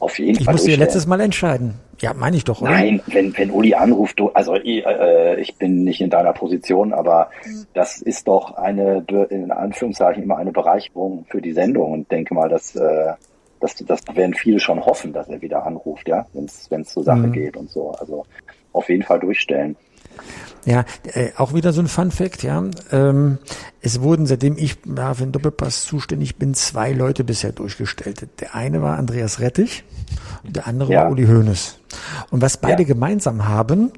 Auf jeden ich Fall. Ich musste ja letztes Mal entscheiden. Ja, meine ich doch, oder? Nein, wenn, wenn Uli anruft, du, also äh, ich bin nicht in deiner Position, aber das ist doch eine, in Anführungszeichen, immer eine Bereicherung für die Sendung und denke mal, dass, äh, dass das werden viele schon hoffen, dass er wieder anruft, ja, wenn es zur Sache mhm. geht und so. Also auf jeden Fall durchstellen. Ja, äh, auch wieder so ein Fun Fact, ja. Ähm, es wurden, seitdem ich ja, für den Doppelpass zuständig bin, zwei Leute bisher durchgestellt. Der eine war Andreas Rettich und der andere ja. war Uli Hoeneß. Und was beide ja. gemeinsam haben,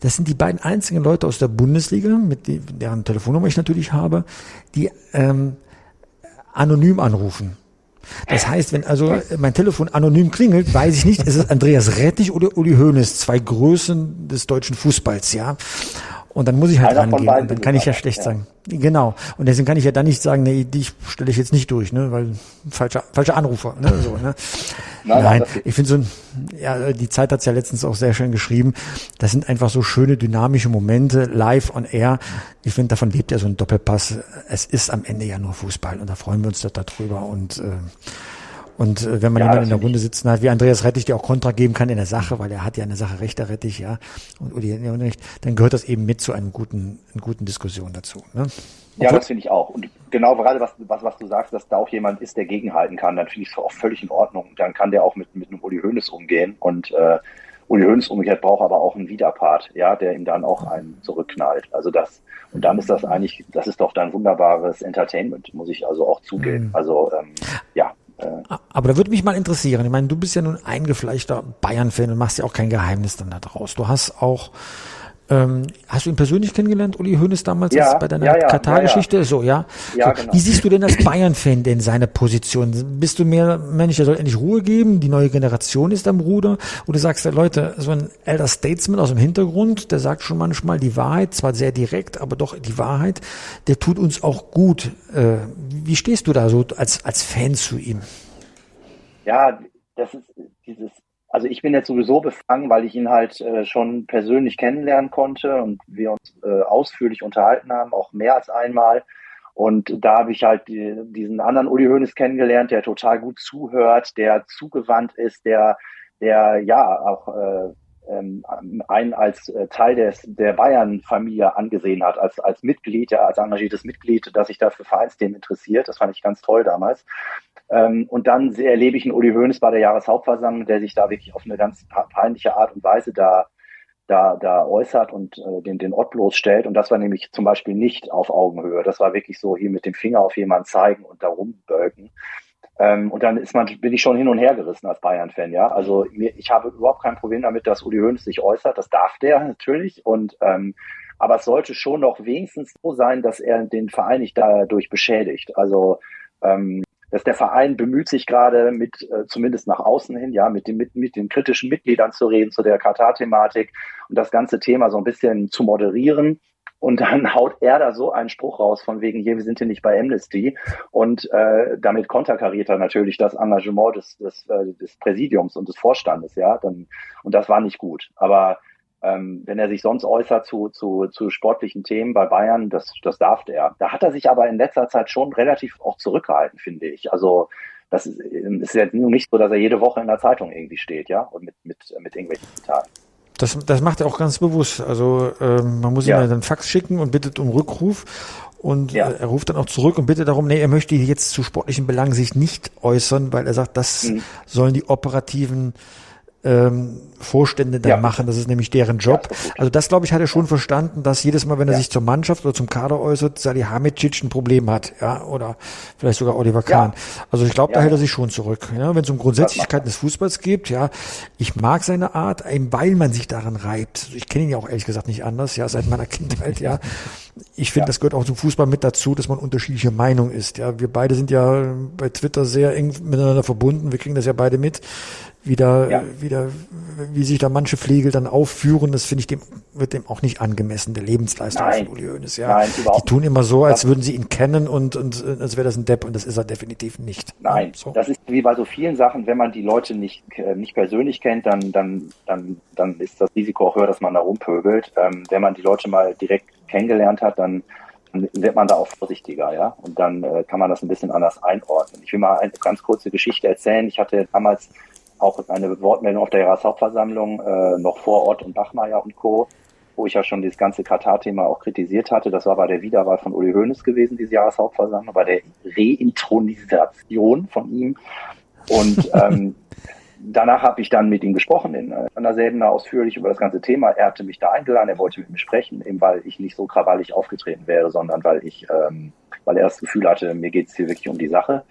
das sind die beiden einzigen Leute aus der Bundesliga, mit deren Telefonnummer ich natürlich habe, die ähm, anonym anrufen. Das heißt, wenn also mein Telefon anonym klingelt, weiß ich nicht, ist es Andreas Rettich oder Uli Hoeneß, zwei Größen des deutschen Fußballs, ja. Und dann muss ich halt Einer rangehen. Und dann kann ich ja schlecht ja. sagen. Genau. Und deswegen kann ich ja dann nicht sagen, nee, dich stelle ich jetzt nicht durch, ne, weil falscher, falscher Anrufer, ne, so, ne. Nein, Nein, ich finde so, ein, ja, die Zeit hat's ja letztens auch sehr schön geschrieben. Das sind einfach so schöne dynamische Momente live on air. Ich finde, davon lebt ja so ein Doppelpass. Es ist am Ende ja nur Fußball und da freuen wir uns doch darüber und äh, und äh, wenn man Ja, jemanden in der. Runde sitzen hat, wie Andreas Rettich, der auch Kontra geben kann in der Sache, weil er hat ja eine Sache recht, der Rettich, ja, und Uli nicht, dann gehört das eben mit zu einem guten, einer guten Diskussion dazu. Ne? Ja, das finde ich auch. Und genau gerade was, was, was du sagst, dass da auch jemand ist, der gegenhalten kann, dann finde ich es auch völlig in Ordnung. Dann kann der auch mit, mit einem Uli Hoeneß umgehen. Und äh, Uli Hoeneß umgekehrt braucht aber auch einen Widerpart, ja, der ihm dann auch einen zurückknallt. Also das, und dann ist das eigentlich, das ist doch dann wunderbares Entertainment, muss ich also auch zugeben. Mhm. Also ähm, ja, Aber da würde mich mal interessieren. Ich meine, du bist ja nun eingefleischter Bayern-Fan und machst ja auch kein Geheimnis dann da draus. Du hast auch, ähm, hast du ihn persönlich kennengelernt, Uli Hoeneß damals Ja, bei deiner ja, ja, Katar-Geschichte? So, ja. So, genau. Wie siehst du denn als Bayern-Fan denn seine Position? Bist du mehr, Mensch, er soll endlich Ruhe geben, die neue Generation ist am Ruder? Oder sagst du, Leute, so ein Elder Statesman aus dem Hintergrund, der sagt schon manchmal die Wahrheit, zwar sehr direkt, aber doch die Wahrheit, der tut uns auch gut. Äh, wie stehst du da so als, als Fan zu ihm? Ja, das ist dieses, also ich bin jetzt sowieso befangen, weil ich ihn halt äh, schon persönlich kennenlernen konnte und wir uns äh, ausführlich unterhalten haben, auch mehr als einmal. Und da habe ich halt die, diesen anderen Uli Hoeneß kennengelernt, der total gut zuhört, der zugewandt ist, der, der ja auch äh, ähm, einen als äh, Teil des, der Bayern-Familie angesehen hat, als, als Mitglied, ja, als engagiertes Mitglied, das sich da für Vereinsthemen interessiert. Das fand ich ganz toll damals. Ähm, und dann erlebe ich einen Uli Hoeneß bei der Jahreshauptversammlung, der sich da wirklich auf eine ganz peinliche Art und Weise da, da, da äußert und äh, den, den Ott bloßstellt. Und das war nämlich zum Beispiel nicht auf Augenhöhe. Das war wirklich so hier mit dem Finger auf jemanden zeigen und da rumbölken. Ähm, und dann ist man, bin ich schon hin und her gerissen als Bayern-Fan, ja. Also mir, ich habe überhaupt kein Problem damit, dass Uli Hoeneß sich äußert. Das darf der natürlich. Und ähm, aber es sollte schon noch wenigstens so sein, dass er den Verein nicht dadurch beschädigt. Also ähm, dass der Verein bemüht sich gerade mit, äh, zumindest nach außen hin, ja, mit, den mit, mit den kritischen Mitgliedern zu reden zu der Katar-Thematik und das ganze Thema so ein bisschen zu moderieren. Und dann haut er da so einen Spruch raus von wegen, hier, wir sind hier nicht bei Amnesty. Und äh, damit konterkariert er natürlich das Engagement des, des, äh, des Präsidiums und des Vorstandes, ja. Dann, und das war nicht gut. Aber ähm, wenn er sich sonst äußert zu, zu, zu sportlichen Themen bei Bayern, das, das darf er. Da hat er sich aber in letzter Zeit schon relativ auch zurückgehalten, finde ich. Also das ist, ist ja nicht so, dass er jede Woche in der Zeitung irgendwie steht, ja, und mit, mit, mit irgendwelchen Zitaten. Das, das macht er auch ganz bewusst. Also ähm, man muss Ja. ihm dann Fax schicken und bittet um Rückruf. Und Ja. er ruft dann auch zurück und bittet darum, nee, er möchte jetzt zu sportlichen Belangen sich nicht äußern, weil er sagt, das Mhm. sollen die operativen ähm, Vorstände dann Ja. machen. Das ist nämlich deren Job. Ja, also das, glaube ich, hat er schon verstanden, dass jedes Mal, wenn er Ja. sich zur Mannschaft oder zum Kader äußert, Salihamidzic ein Problem hat. Ja, oder vielleicht sogar Oliver Kahn. Also ich glaube, da hält er sich schon zurück. Ja, wenn es um Grundsätzlichkeiten des Fußballs geht, ja, ich mag seine Art, eben weil man sich daran reibt. Ich kenne ihn ja auch ehrlich gesagt nicht anders, ja, seit meiner Kindheit, ja. Ich finde, das gehört auch zum Fußball mit dazu, dass man unterschiedliche Meinung ist. Ja, wir beide sind ja bei Twitter sehr eng miteinander verbunden. Wir kriegen das ja beide mit, wie da, Ja. wie da, wie sich da manche Pflegel dann aufführen. Das finde ich dem, wird dem auch nicht angemessen, der Lebensleistung Nein. von Uli Hoeneß, ja. Nein, Die tun immer so, als würden sie ihn kennen und, und, als wäre das ein Depp und das ist er definitiv nicht. Nein, so. das ist wie bei so vielen Sachen, wenn man die Leute nicht, äh, nicht persönlich kennt, dann, dann, dann, dann ist das Risiko auch höher, dass man da rumpöbelt. Ähm, wenn man die Leute mal direkt kennengelernt hat, dann, wird man da auch vorsichtiger, ja. Und dann äh, kann man das ein bisschen anders einordnen. Ich will mal eine ganz kurze Geschichte erzählen. Ich hatte damals auch eine Wortmeldung auf der Jahreshauptversammlung, äh, noch vor Ort und Bachmeier und Co., wo ich ja schon dieses ganze Katar-Thema auch kritisiert hatte. Das war bei der Wiederwahl von Uli Hoeneß gewesen, diese Jahreshauptversammlung, bei der Reintronisation von ihm. Und ähm, danach habe ich dann mit ihm gesprochen, in äh, einer selben ausführlich über das ganze Thema. Er hatte mich da eingeladen, er wollte mit mir sprechen, eben weil ich nicht so krawallig aufgetreten wäre, sondern weil ich, ähm, weil er das Gefühl hatte, mir geht es hier wirklich um die Sache.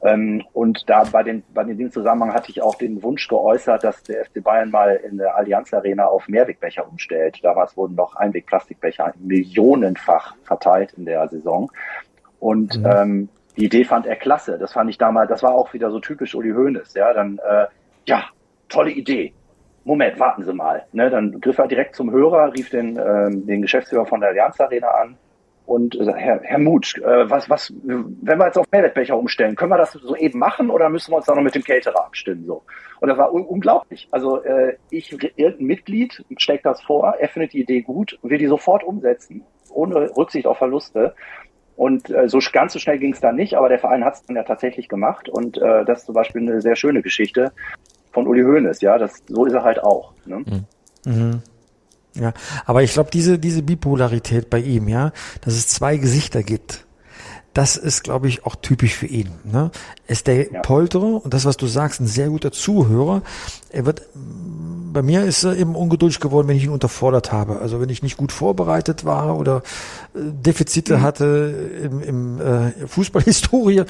Ähm, und da bei, den, bei dem Zusammenhang hatte ich auch den Wunsch geäußert, dass der FC Bayern mal in der Allianz Arena auf Mehrwegbecher umstellt. Damals wurden noch Einwegplastikbecher millionenfach verteilt in der Saison. Und Mhm. ähm, die Idee fand er klasse. Das fand ich damals, das war auch wieder so typisch Uli Hoeneß. Ja, dann, äh, ja, tolle Idee. Moment, warten Sie mal. Ne, dann griff er direkt zum Hörer, rief den, äh, den Geschäftsführer von der Allianz Arena an und äh, Herr, Herr Mutsch, äh, was, was, wenn wir jetzt auf Mehrwertbecher umstellen, können wir das so eben machen oder müssen wir uns da noch mit dem Caterer abstimmen? So. Und das war un unglaublich. Also äh, ich, irgendein Mitglied steckt das vor, er findet die Idee gut will die sofort umsetzen, ohne Rücksicht auf Verluste. Und äh, so ganz so schnell ging es dann nicht, aber der Verein hat es dann ja tatsächlich gemacht. Und äh, das ist zum Beispiel eine sehr schöne Geschichte von Uli Hoeneß, ja. Das, so ist er halt auch. Ne? Mhm. Mhm. Ja, aber ich glaube, diese, diese Bipolarität bei ihm, ja, dass es zwei Gesichter gibt, das ist, glaube ich, auch typisch für ihn. Ne? ist der ja. Polterer und das, was du sagst, ein sehr guter Zuhörer. Er wird, bei mir ist er eben ungeduldig geworden, wenn ich ihn unterfordert habe. Also wenn ich nicht gut vorbereitet war oder äh, Defizite mhm. hatte im, im äh, Fußballhistorie,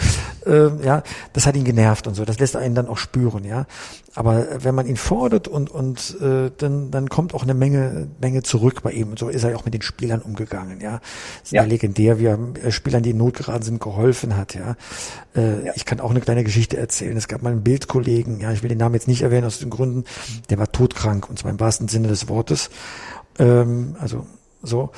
äh, ja, das hat ihn genervt und so. Das lässt einen dann auch spüren, ja. Aber wenn man ihn fordert und und äh, dann dann kommt auch eine Menge Menge zurück bei ihm. Und so ist er auch mit den Spielern umgegangen, ja. ist ja. legendär, wie er äh, Spielern, die in Not geraten sind, geholfen hat, ja. Äh, ja. Ich kann auch eine kleine Geschichte erzählen. Es gab mal einen Bildkollegen, ja, ich will den Namen jetzt nicht erwähnen aus den Gründen, der war todkrank und zwar im wahrsten Sinne des Wortes. Ähm, also so.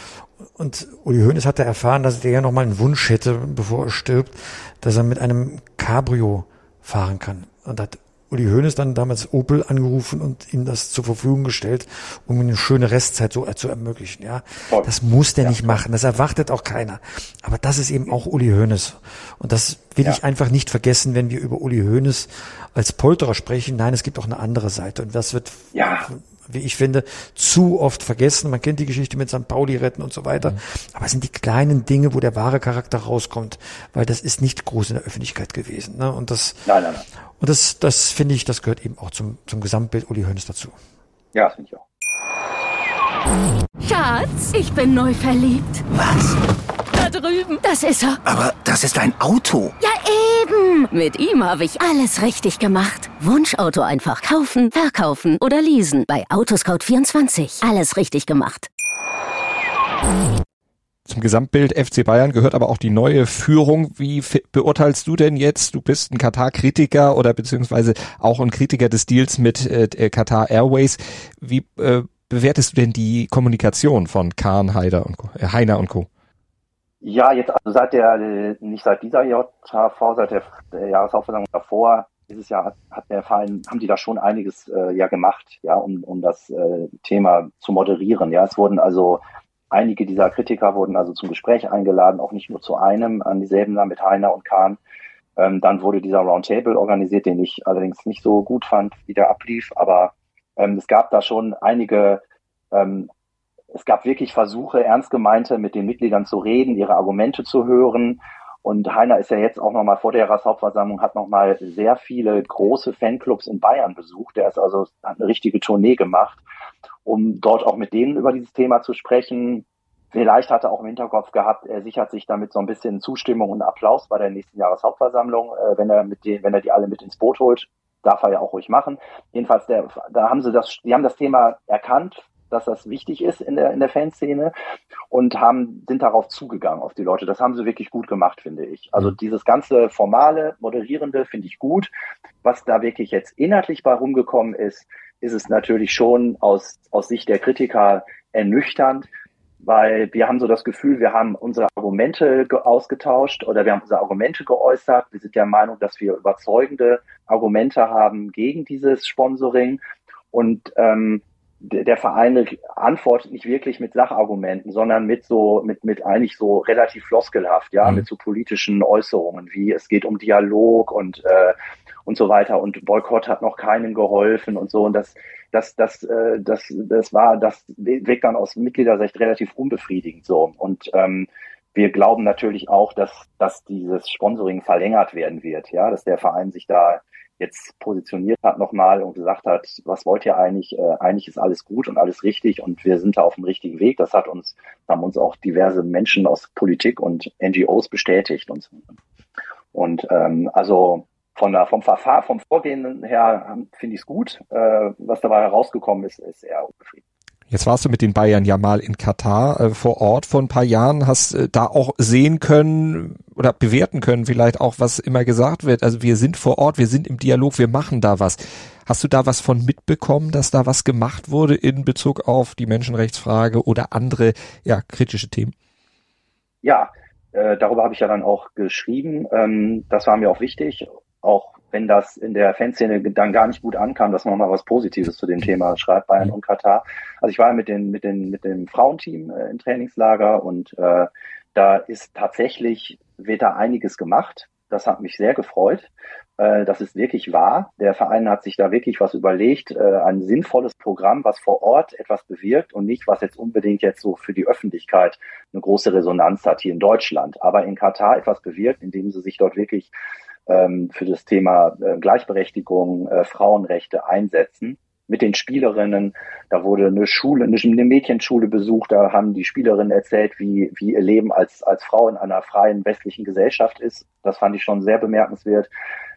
Und Uli Hoeneß hatte erfahren, dass der ja noch mal einen Wunsch hätte, bevor er stirbt, dass er mit einem Cabrio fahren kann. Und hat Uli Hoeneß dann damals Opel angerufen und ihm das zur Verfügung gestellt, um eine schöne Restzeit so zu ermöglichen. Ja, das muss der ja, nicht machen. Das erwartet auch keiner. Aber das ist eben auch Uli Hoeneß. Und das will ja. ich einfach nicht vergessen, wenn wir über Uli Hoeneß als Polterer sprechen. Nein, es gibt auch eine andere Seite. Und das wird ja wie ich finde, zu oft vergessen. Man kennt die Geschichte mit St. Pauli retten und so weiter. Mhm. Aber es sind die kleinen Dinge, wo der wahre Charakter rauskommt, weil das ist nicht groß in der Öffentlichkeit gewesen. Ne? Und das, nein, nein, nein. Und das, das finde ich, das gehört eben auch zum, zum Gesamtbild Uli Hoeneß dazu. Ja, finde ich auch. Schatz, ich bin neu verliebt. Was? Da drüben. Das ist er. Aber das ist ein Auto. Ja, eben. Mit ihm habe ich alles richtig gemacht. Wunschauto einfach kaufen, verkaufen oder leasen. Bei Autoscout24. Alles richtig gemacht. Zum Gesamtbild FC Bayern gehört aber auch die neue Führung. Wie beurteilst du denn jetzt? Du bist ein Katar-Kritiker oder beziehungsweise auch ein Kritiker des Deals mit äh, Katar Airways. Wie äh, bewertest du denn die Kommunikation von Kahn, Heider und Co., äh, Heiner und Co.? Ja, jetzt also seit der, nicht seit dieser JHV, seit der, der Jahreshauptversammlung davor, dieses Jahr hat, hat der Verein, haben die da schon einiges äh, ja gemacht, ja, um, um das äh, Thema zu moderieren. Ja, es wurden also Einige dieser Kritiker wurden also zum Gespräch eingeladen, auch nicht nur zu einem, an dieselben da mit Heiner und Kahn. Ähm, dann wurde dieser Roundtable organisiert, den ich allerdings nicht so gut fand, wie der ablief. Aber ähm, es gab da schon einige, ähm, es gab wirklich Versuche, ernst gemeinte, mit den Mitgliedern zu reden, ihre Argumente zu hören. Und Heiner ist ja jetzt auch nochmal vor der Jahreshauptversammlung, hat nochmal sehr viele große Fanclubs in Bayern besucht. Der ist also, hat eine richtige Tournee gemacht um dort auch mit denen über dieses Thema zu sprechen. Vielleicht hat er auch im Hinterkopf gehabt, er sichert sich damit so ein bisschen Zustimmung und Applaus bei der nächsten Jahreshauptversammlung, äh, wenn er mit den, wenn er die alle mit ins Boot holt. Darf er ja auch ruhig machen. Jedenfalls, der, da haben sie das, die haben das Thema erkannt, dass das wichtig ist in der, in der Fanszene und haben, sind darauf zugegangen, auf die Leute. Das haben sie wirklich gut gemacht, finde ich. Also dieses ganze formale, moderierende finde ich gut. Was da wirklich jetzt inhaltlich bei rumgekommen ist, ist es natürlich schon aus, aus Sicht der Kritiker ernüchternd, weil wir haben so das Gefühl, wir haben unsere Argumente ausgetauscht oder wir haben unsere Argumente geäußert. Wir sind der Meinung, dass wir überzeugende Argumente haben gegen dieses Sponsoring und ähm, der Verein antwortet nicht wirklich mit Sachargumenten, sondern mit so, mit, mit eigentlich so relativ floskelhaft, ja, mhm. mit so politischen Äußerungen wie es geht um Dialog und äh, und so weiter. Und Boykott hat noch keinen geholfen und so. Und das das das äh, das das war das wirkt dann aus Mitgliedersicht relativ unbefriedigend so. Und ähm, wir glauben natürlich auch, dass dass dieses Sponsoring verlängert werden wird, ja, dass der Verein sich da jetzt positioniert hat nochmal und gesagt hat, was wollt ihr eigentlich? Äh, eigentlich ist alles gut und alles richtig und wir sind da auf dem richtigen Weg. Das hat uns, haben uns auch diverse Menschen aus Politik und NGOs bestätigt und so. Und ähm, also von der, vom Verfahren, vom Vorgehen her finde ich es gut. Äh, was dabei herausgekommen ist, ist eher unbefriedigend. Jetzt warst du mit den Bayern ja mal in Katar äh, vor Ort vor ein paar Jahren, hast äh, da auch sehen können oder bewerten können vielleicht auch, was immer gesagt wird. Also wir sind vor Ort, wir sind im Dialog, wir machen da was. Hast du da was von mitbekommen, dass da was gemacht wurde in Bezug auf die Menschenrechtsfrage oder andere ja, kritische Themen? Ja, äh, darüber habe ich ja dann auch geschrieben. Ähm, das war mir auch wichtig, auch wenn das in der Fanszene dann gar nicht gut ankam, dass man mal was Positives zu dem Thema schreibt, Bayern mhm. und Katar. Also ich war mit den, mit den, mit dem Frauenteam äh, im Trainingslager und äh, da ist tatsächlich, wird da einiges gemacht. Das hat mich sehr gefreut. Äh, das ist wirklich wahr. Der Verein hat sich da wirklich was überlegt, äh, ein sinnvolles Programm, was vor Ort etwas bewirkt und nicht, was jetzt unbedingt jetzt so für die Öffentlichkeit eine große Resonanz hat hier in Deutschland, aber in Katar etwas bewirkt, indem sie sich dort wirklich für das Thema äh, Gleichberechtigung, äh, Frauenrechte einsetzen mit den Spielerinnen. Da wurde eine Schule, eine Mädchenschule besucht. Da haben die Spielerinnen erzählt, wie, wie ihr Leben als, als Frau in einer freien westlichen Gesellschaft ist. Das fand ich schon sehr bemerkenswert.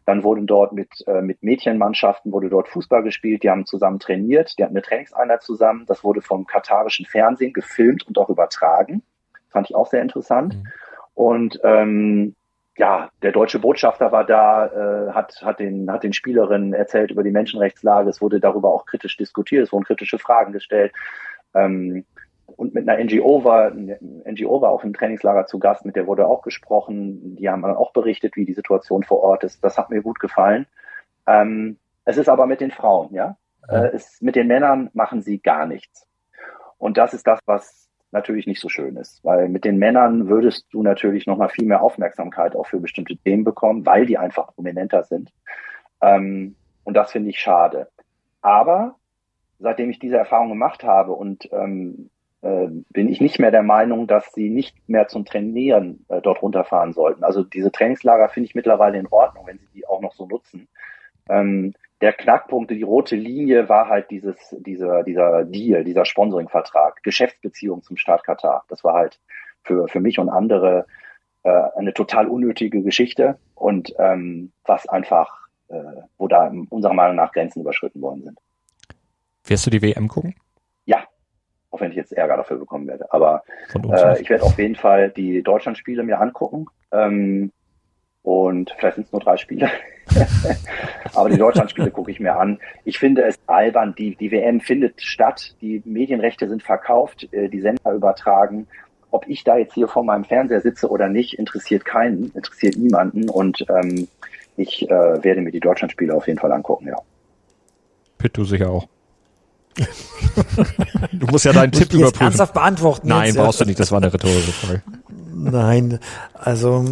Dann wurden dort mit, äh, mit Mädchenmannschaften wurde dort Fußball gespielt. Die haben zusammen trainiert. Die hatten eine Trainingseinheit zusammen. Das wurde vom katarischen Fernsehen gefilmt und auch übertragen. Fand ich auch sehr interessant. Mhm. Und ähm, ja, der deutsche Botschafter war da, äh, hat, hat, den, hat den Spielerinnen erzählt über die Menschenrechtslage. Es wurde darüber auch kritisch diskutiert, es wurden kritische Fragen gestellt. Ähm, und mit einer NGO war, eine NGO war auch im Trainingslager zu Gast, mit der wurde auch gesprochen. Die haben dann auch berichtet, wie die Situation vor Ort ist. Das hat mir gut gefallen. Ähm, es ist aber mit den Frauen, ja. Äh, es, mit den Männern machen sie gar nichts. Und das ist das, was natürlich nicht so schön ist, weil mit den Männern würdest du natürlich noch mal viel mehr Aufmerksamkeit auch für bestimmte Themen bekommen, weil die einfach prominenter sind. Ähm, und das finde ich schade. Aber seitdem ich diese Erfahrung gemacht habe und ähm, äh, bin ich nicht mehr der Meinung, dass sie nicht mehr zum Trainieren äh, dort runterfahren sollten. Also diese Trainingslager finde ich mittlerweile in Ordnung, wenn sie die auch noch so nutzen. Ähm, der Knackpunkt, die rote Linie war halt dieses, dieser, dieser Deal, dieser Sponsoring-Vertrag, Geschäftsbeziehung zum Staat Katar. Das war halt für, für mich und andere äh, eine total unnötige Geschichte und ähm, was einfach, äh, wo da unserer Meinung nach Grenzen überschritten worden sind. Wirst du die WM gucken? Ja, auch wenn ich jetzt Ärger dafür bekommen werde. Aber äh, ich werde auf jeden Fall die Deutschlandspiele mir angucken. Ähm, und vielleicht sind es nur drei Spiele. Aber die Deutschlandspiele gucke ich mir an. Ich finde es albern. Die, die WM findet statt. Die Medienrechte sind verkauft. Äh, die Sender übertragen. Ob ich da jetzt hier vor meinem Fernseher sitze oder nicht, interessiert keinen, interessiert niemanden. Und ähm, ich äh, werde mir die Deutschlandspiele auf jeden Fall angucken, ja. Pitt, du sicher auch. du musst ja deinen Tipp überprüfen. Ernsthaft beantworten. Nein, jetzt, brauchst ja. du nicht. Das war eine rhetorische Frage. Nein, also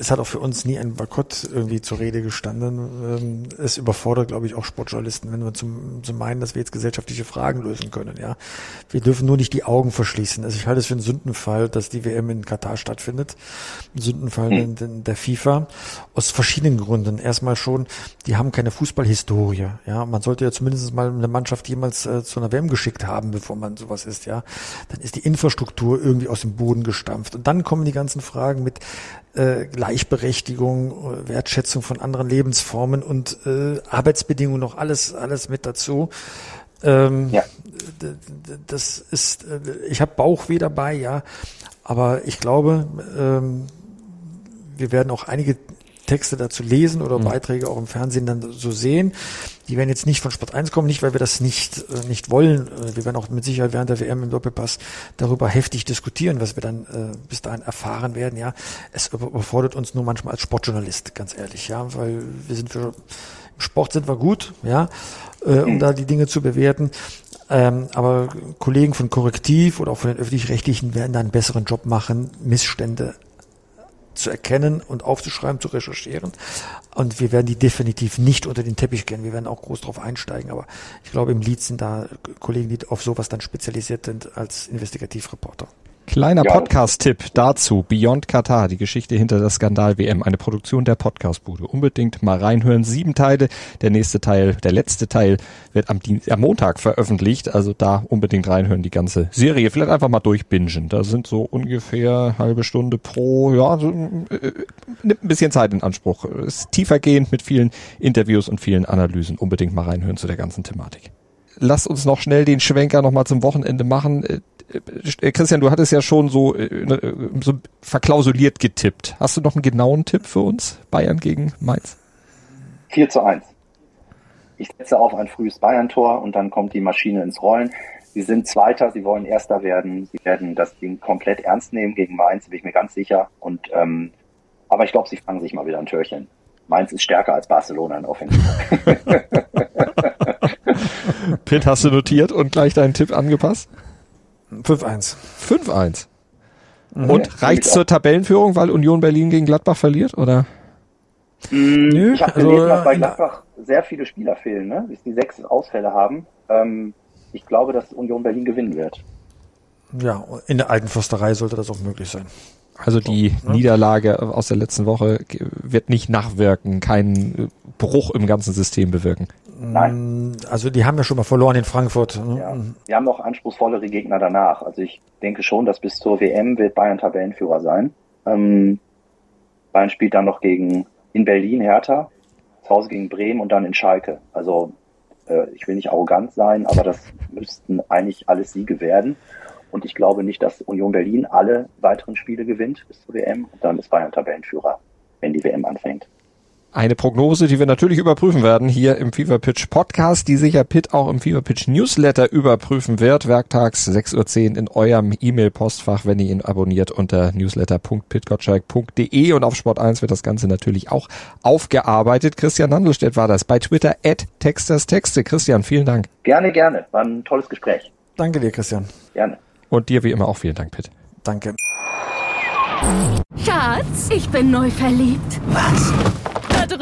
es hat auch für uns nie ein Boykott irgendwie zur Rede gestanden. Ähm, es überfordert, glaube ich, auch Sportjournalisten, wenn wir zum, zum meinen, dass wir jetzt gesellschaftliche Fragen lösen können. Ja, wir dürfen nur nicht die Augen verschließen. Also ich halte es für einen Sündenfall, dass die WM in Katar stattfindet. Ein Sündenfall hm. in der FIFA aus verschiedenen Gründen. Erstmal schon, die haben keine Fußballhistorie. Ja, man sollte ja zumindest mal eine Mannschaft jemals äh, zu einer WM geschickt haben, bevor man sowas ist. Ja, dann ist die Infrastruktur irgendwie aus dem Boden gestampft und dann kommen die ganzen Fragen mit äh, Gleichberechtigung, Wertschätzung von anderen Lebensformen und äh, Arbeitsbedingungen noch alles, alles mit dazu. Ähm, ja. Das ist, äh, ich habe Bauchweh dabei, ja, aber ich glaube, ähm, wir werden auch einige Texte dazu lesen oder mhm. Beiträge auch im Fernsehen dann so sehen. Die werden jetzt nicht von Sport 1 kommen, nicht weil wir das nicht, äh, nicht wollen. Äh, wir werden auch mit Sicherheit während der WM im Doppelpass darüber heftig diskutieren, was wir dann äh, bis dahin erfahren werden. Ja, es überfordert uns nur manchmal als Sportjournalist, ganz ehrlich, ja, weil wir sind für, im Sport sind wir gut, ja, äh, um da die Dinge zu bewerten. Ähm, aber Kollegen von Korrektiv oder auch von den öffentlich-rechtlichen werden da einen besseren Job machen, Missstände zu erkennen und aufzuschreiben, zu recherchieren. Und wir werden die definitiv nicht unter den Teppich gehen. Wir werden auch groß drauf einsteigen. Aber ich glaube, im Lied sind da Kollegen, die auf sowas dann spezialisiert sind als Investigativreporter. Kleiner ja. Podcast-Tipp dazu. Beyond Qatar, die Geschichte hinter der Skandal-WM. Eine Produktion der Podcast-Bude. Unbedingt mal reinhören. Sieben Teile. Der nächste Teil, der letzte Teil wird am, Dienst, am Montag veröffentlicht. Also da unbedingt reinhören, die ganze Serie. Vielleicht einfach mal durchbingen. Da sind so ungefähr halbe Stunde pro, ja, so, äh, nimmt ein bisschen Zeit in Anspruch. Ist tiefergehend mit vielen Interviews und vielen Analysen. Unbedingt mal reinhören zu der ganzen Thematik. lass uns noch schnell den Schwenker nochmal zum Wochenende machen. Äh, Christian, du hattest ja schon so, äh, äh, so verklausuliert getippt. Hast du noch einen genauen Tipp für uns? Bayern gegen Mainz? 4 zu 1. Ich setze auf ein frühes Bayern-Tor und dann kommt die Maschine ins Rollen. Sie sind Zweiter, sie wollen Erster werden. Sie werden das Ding komplett ernst nehmen gegen Mainz, bin ich mir ganz sicher. Und ähm, aber ich glaube, sie fangen sich mal wieder ein Türchen. Mainz ist stärker als Barcelona in Offensive. Pitt hast du notiert und gleich deinen Tipp angepasst? 5-1. 5-1. Mhm. Und reicht's zur Tabellenführung, weil Union Berlin gegen Gladbach verliert, oder? Nö, ich habe gelesen, also, dass bei Gladbach sehr viele Spieler fehlen, ne? Bis die sechs Ausfälle haben. Ähm, ich glaube, dass Union Berlin gewinnen wird. Ja, in der alten Fürsterei sollte das auch möglich sein. Also die so, ne? Niederlage aus der letzten Woche wird nicht nachwirken, keinen Bruch im ganzen System bewirken. Nein. Mm, also die haben ja schon mal verloren in Frankfurt. Ne? Ja. Wir haben noch anspruchsvollere Gegner danach. Also ich denke schon, dass bis zur WM wird Bayern Tabellenführer sein. Ähm, Bayern spielt dann noch gegen in Berlin Hertha, zu Hause gegen Bremen und dann in Schalke. Also äh, ich will nicht arrogant sein, aber das müssten eigentlich alles Siege werden. Und ich glaube nicht, dass Union Berlin alle weiteren Spiele gewinnt bis zur WM. Und dann ist Bayern Tabellenführer, wenn die WM anfängt. Eine Prognose, die wir natürlich überprüfen werden hier im Fever Pitch Podcast, die sicher Pitt auch im Fever Pitch Newsletter überprüfen wird. Werktags 6.10 Uhr in eurem E-Mail-Postfach, wenn ihr ihn abonniert unter newsletter.pitgottschalk.de und auf Sport 1 wird das Ganze natürlich auch aufgearbeitet. Christian Handelstedt war das bei Twitter at Texters Texte. Christian, vielen Dank. Gerne, gerne. War ein tolles Gespräch. Danke dir, Christian. Gerne. Und dir wie immer auch vielen Dank, Pitt. Danke. Schatz, ich bin neu verliebt. Was?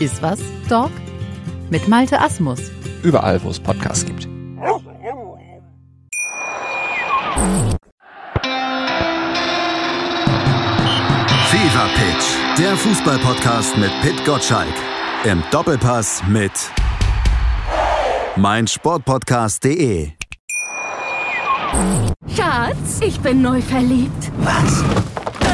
Iswas Dog mit Malte Asmus. Überall, wo es Podcasts gibt. Fever Pitch, der Fußballpodcast mit Pit Gottschalk. Im Doppelpass mit meinsportpodcast.de. Schatz, ich bin neu verliebt. Was?